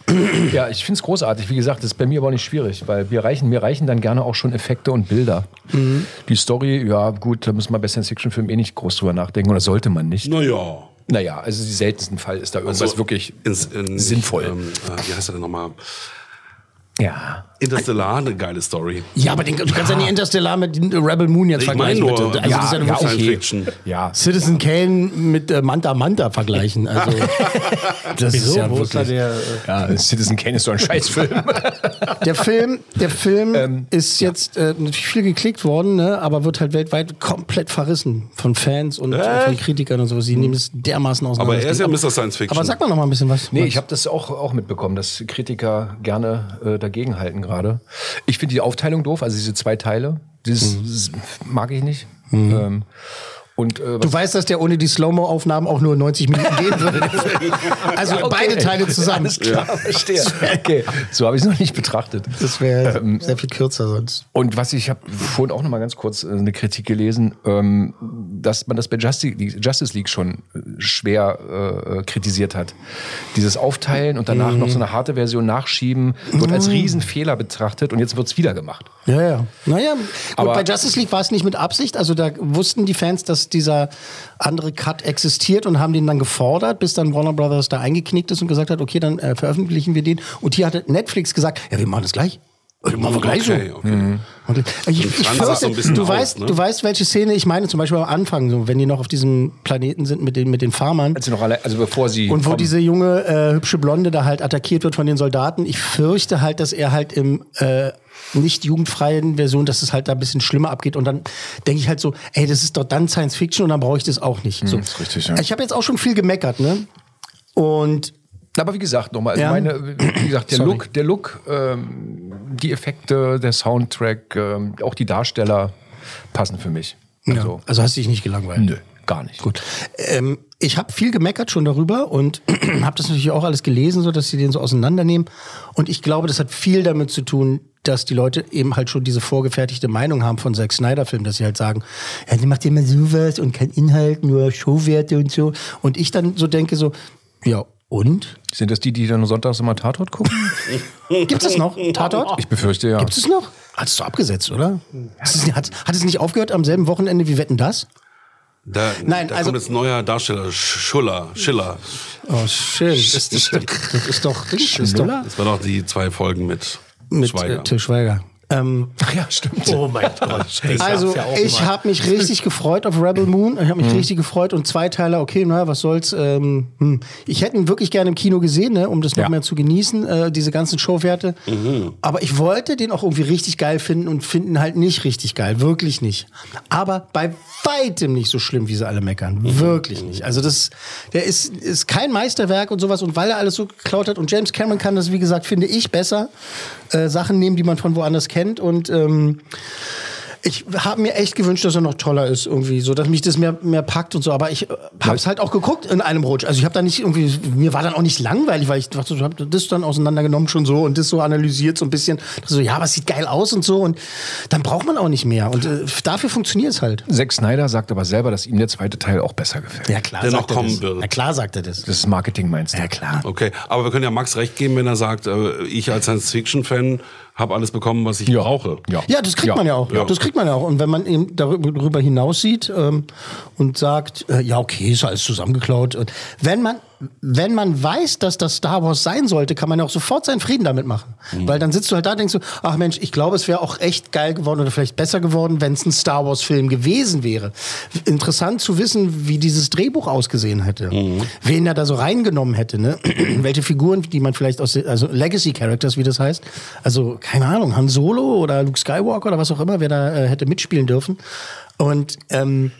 Ja, ich finde es großartig. Wie gesagt, das ist bei mir aber auch nicht schwierig, weil wir reichen, mir reichen dann gerne auch schon Effekte und Bilder. Mhm. Die Story, ja gut, da muss man bei Science-Fiction-Filmen eh nicht groß drüber nachdenken oder sollte man nicht. Naja. Naja, also die seltensten Fall ist da irgendwas Also, wirklich ins, in, sinnvoll. Ähm, äh, wie heißt er denn nochmal? Ja. Interstellar, eine geile Story. Ja, aber den, du kannst ja nicht Interstellar mit Rebel Moon jetzt Ich vergleichen. nur, bitte. Also, das ist ja, ja, wirklich Fiction. Ja. Citizen Kane mit äh, Manta Manta vergleichen. Also, <laughs> das ist Wieso? ja Wo ist wirklich. der. äh, Ja, Citizen Kane ist doch ein Scheißfilm. <laughs> Der Film, der Film Ähm, ist jetzt äh, natürlich viel geklickt worden, ne, aber wird halt weltweit komplett verrissen von Fans und äh, von Kritikern und so. Sie nehmen es dermaßen auseinander. Aber er ist ja Mr. Science Fiction. Aber sag mal noch mal ein bisschen was. Nee, ich habe das auch, auch mitbekommen, dass Kritiker gerne äh, dagegenhalten gerade. Ich finde die Aufteilung doof, also diese zwei Teile, dieses, Mhm. das mag ich nicht. Ähm, und, äh, Du weißt, dass der ohne die Slow-Mo-Aufnahmen auch nur 90 Minuten gehen würde. <laughs> Also okay. beide Teile zusammen. Alles klar, verstehe. <laughs> Okay, so habe ich es noch nicht betrachtet. Das wäre Ähm, sehr viel kürzer sonst. Und was ich habe vorhin auch noch mal ganz kurz äh, eine Kritik gelesen, ähm, dass man das bei Justice League, Justice League schon äh, schwer äh, kritisiert hat. Dieses Aufteilen und danach Mhm. noch so eine harte Version nachschieben wird als Mhm. Riesenfehler betrachtet und jetzt wird's wieder gemacht. Ja, ja. Naja, gut, Aber- bei Justice League war es nicht mit Absicht. Also da wussten die Fans, dass dieser andere Cut existiert und haben den dann gefordert, bis dann Warner Brothers da eingeknickt ist und gesagt hat, okay, dann äh, veröffentlichen wir den. Und hier hatte Netflix gesagt, ja, wir machen das gleich. Machen wir gleich Okay, so. okay. Und ich, Und ich Franz sah so ein fürchte, bisschen du, aus, weißt, ne? du weißt, welche Szene ich meine, zum Beispiel am Anfang, so, wenn die noch auf diesem Planeten sind mit den, mit den Farmern. Als sie noch alle, also bevor sie Und wo kommen. diese junge, äh, hübsche Blonde da halt attackiert wird von den Soldaten. Ich fürchte halt, dass er halt im äh, nicht jugendfreien Version, dass es halt da ein bisschen schlimmer abgeht. Und dann denke ich halt so, ey, das ist doch dann Science Fiction und dann brauche ich das auch nicht. so. Hm, ist richtig, ja. Ich habe jetzt auch schon viel gemeckert, ne? Und Aber wie gesagt, nochmal, also Ja. meine, wie gesagt, der <clears throat> Sorry. Look, der Look, ähm, die Effekte, der Soundtrack, ähm, auch die Darsteller passen für mich. also, also hast du dich nicht gelangweilt? Nö, gar nicht. Gut. Ähm, ich habe viel gemeckert schon darüber und <clears throat> habe das natürlich auch alles gelesen, so dass sie den so auseinandernehmen. Und ich glaube, das hat viel damit zu tun, dass die Leute eben halt schon diese vorgefertigte Meinung haben von Zack Snyder-Filmen, dass sie halt sagen, ja, die macht immer sowas und kein Inhalt, nur Showwerte und so. Und ich dann so denke so, ja, und? Sind das die, die dann sonntags immer Tatort gucken? <laughs> Gibt es noch? Tatort? Ich befürchte ja. Gibt es noch? Hat es doch abgesetzt, oder? Hat es, hat, hat es nicht aufgehört am selben Wochenende wie Wetten das? Da, Nein, da also- kommt jetzt ein neuer Darsteller, Schuller, Schiller. Oh, schön. Das, ist doch... Das ist doch Das war doch die zwei Folgen mit, mit Schweiger. Äh, Till Schweiger. Ähm, Ach ja, stimmt. Oh mein Gott. <laughs> also ich habe mich richtig gefreut auf Rebel Moon. Ich habe mich richtig gefreut und zwei Teile, okay, na, was soll's. Ähm, hm. Ich hätte ihn wirklich gerne im Kino gesehen, ne, um das noch Ja. mehr zu genießen, äh, diese ganzen Showwerte. Aber ich wollte den auch irgendwie richtig geil finden und finden halt nicht richtig geil, wirklich nicht. Aber bei weitem nicht so schlimm, wie sie alle meckern, wirklich nicht. Also das, der ist, ist kein Meisterwerk und sowas und weil er alles so geklaut hat und James Cameron kann das, wie gesagt, finde ich besser, äh, Sachen nehmen, die man von woanders kennt und ähm, ich habe mir echt gewünscht, dass er noch toller ist irgendwie, so dass mich das mehr, mehr packt und so. Aber ich habe es halt auch geguckt in einem Rutsch. Also ich habe da nicht irgendwie, mir war dann auch nicht langweilig, weil ich dachte, ich habe das dann auseinandergenommen schon so und das so analysiert so ein bisschen. So ja, aber es sieht geil aus und so und dann braucht man auch nicht mehr. Und äh, dafür funktioniert es halt. Zack Snyder sagt aber selber, dass ihm der zweite Teil auch besser gefällt. Ja klar, Der noch sagt er kommen das. wird. Na klar sagt er das. Das ist Marketing, meinst du? Ja klar. Okay, aber wir können ja Max recht geben, wenn er sagt, äh, ich als Science-Fiction-Fan habe alles bekommen, was ich brauche. Ja. Ja, das kriegt man ja auch. Ja. Das kriegt man auch. Und wenn man eben darüber, darüber hinaus sieht ähm, und sagt, äh, ja, okay, ist alles zusammengeklaut. Und wenn man, wenn man weiß, dass das Star Wars sein sollte, kann man ja auch sofort seinen Frieden damit machen. Weil dann sitzt du halt da und denkst du, ach Mensch, ich glaube, es wäre auch echt geil geworden oder vielleicht besser geworden, wenn es ein Star Wars-Film gewesen wäre. Interessant zu wissen, wie dieses Drehbuch ausgesehen hätte. Wen er da so reingenommen hätte, ne? <clears throat> Welche Figuren, die man vielleicht aus, also Legacy Characters, wie das heißt. Also, keine Ahnung, Han Solo oder Luke Skywalker oder was auch immer, wer da äh, hätte mitspielen dürfen. Und ähm,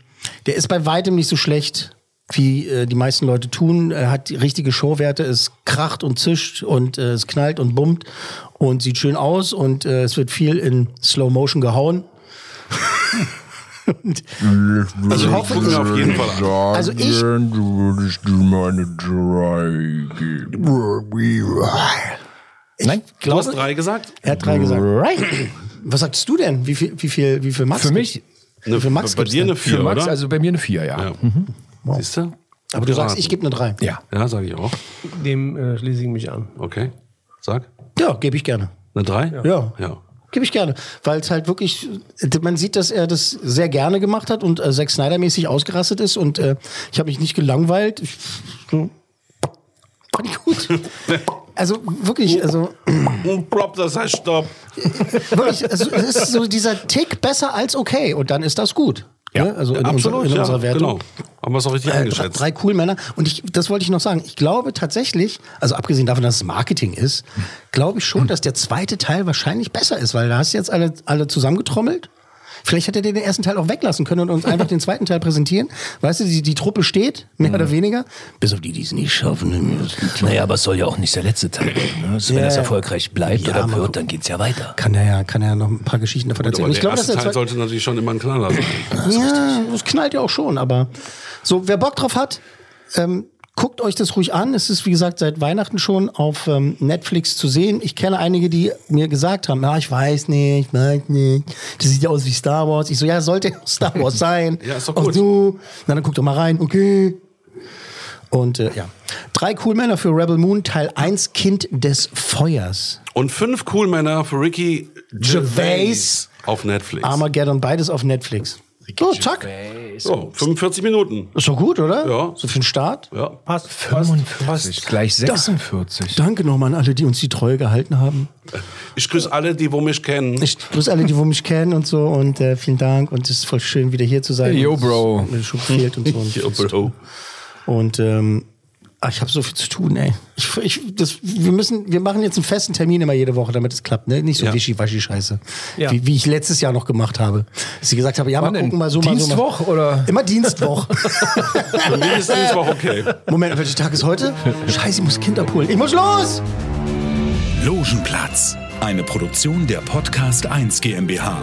Der ist bei weitem nicht so schlecht, wie äh, die meisten Leute tun. Er hat die richtige Showwerte, es kracht und zischt und äh, es knallt und bummt und sieht schön aus und äh, es wird viel in Slow Motion gehauen. <laughs> Also ich hoffe, wir auf jeden Fall an. Also ich-. Nein, Du hast drei gesagt? er hat drei gesagt. <clears throat> Was sagst du denn? Wie viel, wie viel, wie viel Max? Für mich, Eine, Für Max bei dir eine vier, für Max, oder? also bei mir eine 4, ja. ja. Siehst du? Aber du sagst, ich gebe eine drei. Ja. Ja, sage ich auch. Dem äh, schließe ich mich an. Okay. Sag. Ja, gebe ich gerne. Eine drei? Ja. Ja. Gebe ich gerne, weil es halt wirklich, man sieht, dass er das sehr gerne gemacht hat und äh, Zack Snyder-mäßig ausgerastet ist und äh, ich habe mich nicht gelangweilt. Ich, so, fand ich gut. <laughs> Also wirklich, also Und Prop, das heißt Stopp. <laughs> wirklich, also, es ist so dieser Tick besser als okay und dann ist das gut. Ja, also in, Absolut, unserer, in ja, unserer Wertung. genau. Haben wir es auch richtig Äh, drei, eingeschätzt. drei cool Männer. Und ich, das wollte ich noch sagen. Ich glaube tatsächlich, also abgesehen davon, dass es Marketing ist, glaube ich schon, dass der zweite Teil wahrscheinlich besser ist, weil da hast du jetzt alle, alle zusammengetrommelt. Vielleicht hätte er den ersten Teil auch weglassen können und uns einfach den zweiten Teil präsentieren. Weißt du, die, die Truppe steht, mehr oder weniger. Bis auf die, die es nicht schaffen. Naja, aber es soll ja auch nicht der letzte Teil werden. Ne? Also, wenn Ja, das erfolgreich bleibt Ja, oder wird, dann geht's ja weiter. Kann er ja, kann er ja noch ein paar Geschichten davon erzählen. Aber ich der glaube, der Teil zweite, sollte natürlich schon immer ein Knaller sein. ja, das knallt ja auch schon, aber so, wer Bock drauf hat, ähm, guckt euch das ruhig an. Es ist, wie gesagt, seit Weihnachten schon auf ähm, Netflix zu sehen. Ich kenne einige, die mir gesagt haben, ja, ich weiß nicht, ich weiß nicht. Das sieht ja aus wie Star Wars. Ich so, ja, sollte Star Wars <laughs> sein. Ja, ist doch gut. so. Na, dann guckt doch mal rein, okay. Und äh, ja, drei cool Männer für Rebel Moon, Teil 1, Kind des Feuers. Und fünf cool Männer für Ricky Gervais Gervais. auf Netflix. Armageddon, beides auf Netflix. So, zack. So, 45 Minuten. Ist doch gut, oder? Ja. So für den Start. Ja. Passt. 45, gleich 46. Danke nochmal an alle, die uns die Treue gehalten haben. Ich grüße alle, die wo mich kennen. Ich grüße alle, die wo mich kennen und so und äh, vielen Dank und es ist voll schön, wieder hier zu sein. Hey, yo, Bro. Mir schon fehlt und so. Und, <laughs> Yo, Bro. und ähm, ach, ich habe so viel zu tun, ey. Ich, ich, das, wir müssen, wir machen jetzt einen festen Termin immer jede Woche, damit es klappt, ne? Nicht so Ja. Wischi-Waschi-Scheiße. Ja. Wie, wie ich letztes Jahr noch gemacht habe. Dass sie gesagt habe, ja, mal Wann denn? gucken, mal so, mal so. Dienstwoch mal. oder? Immer Dienstwoch. <laughs> <laughs> Mindestens war okay. Moment, welcher Tag ist heute? Scheiße, ich muss Kind abholen. Ich muss los! Logenplatz, eine Produktion der Podcast 1 GmbH.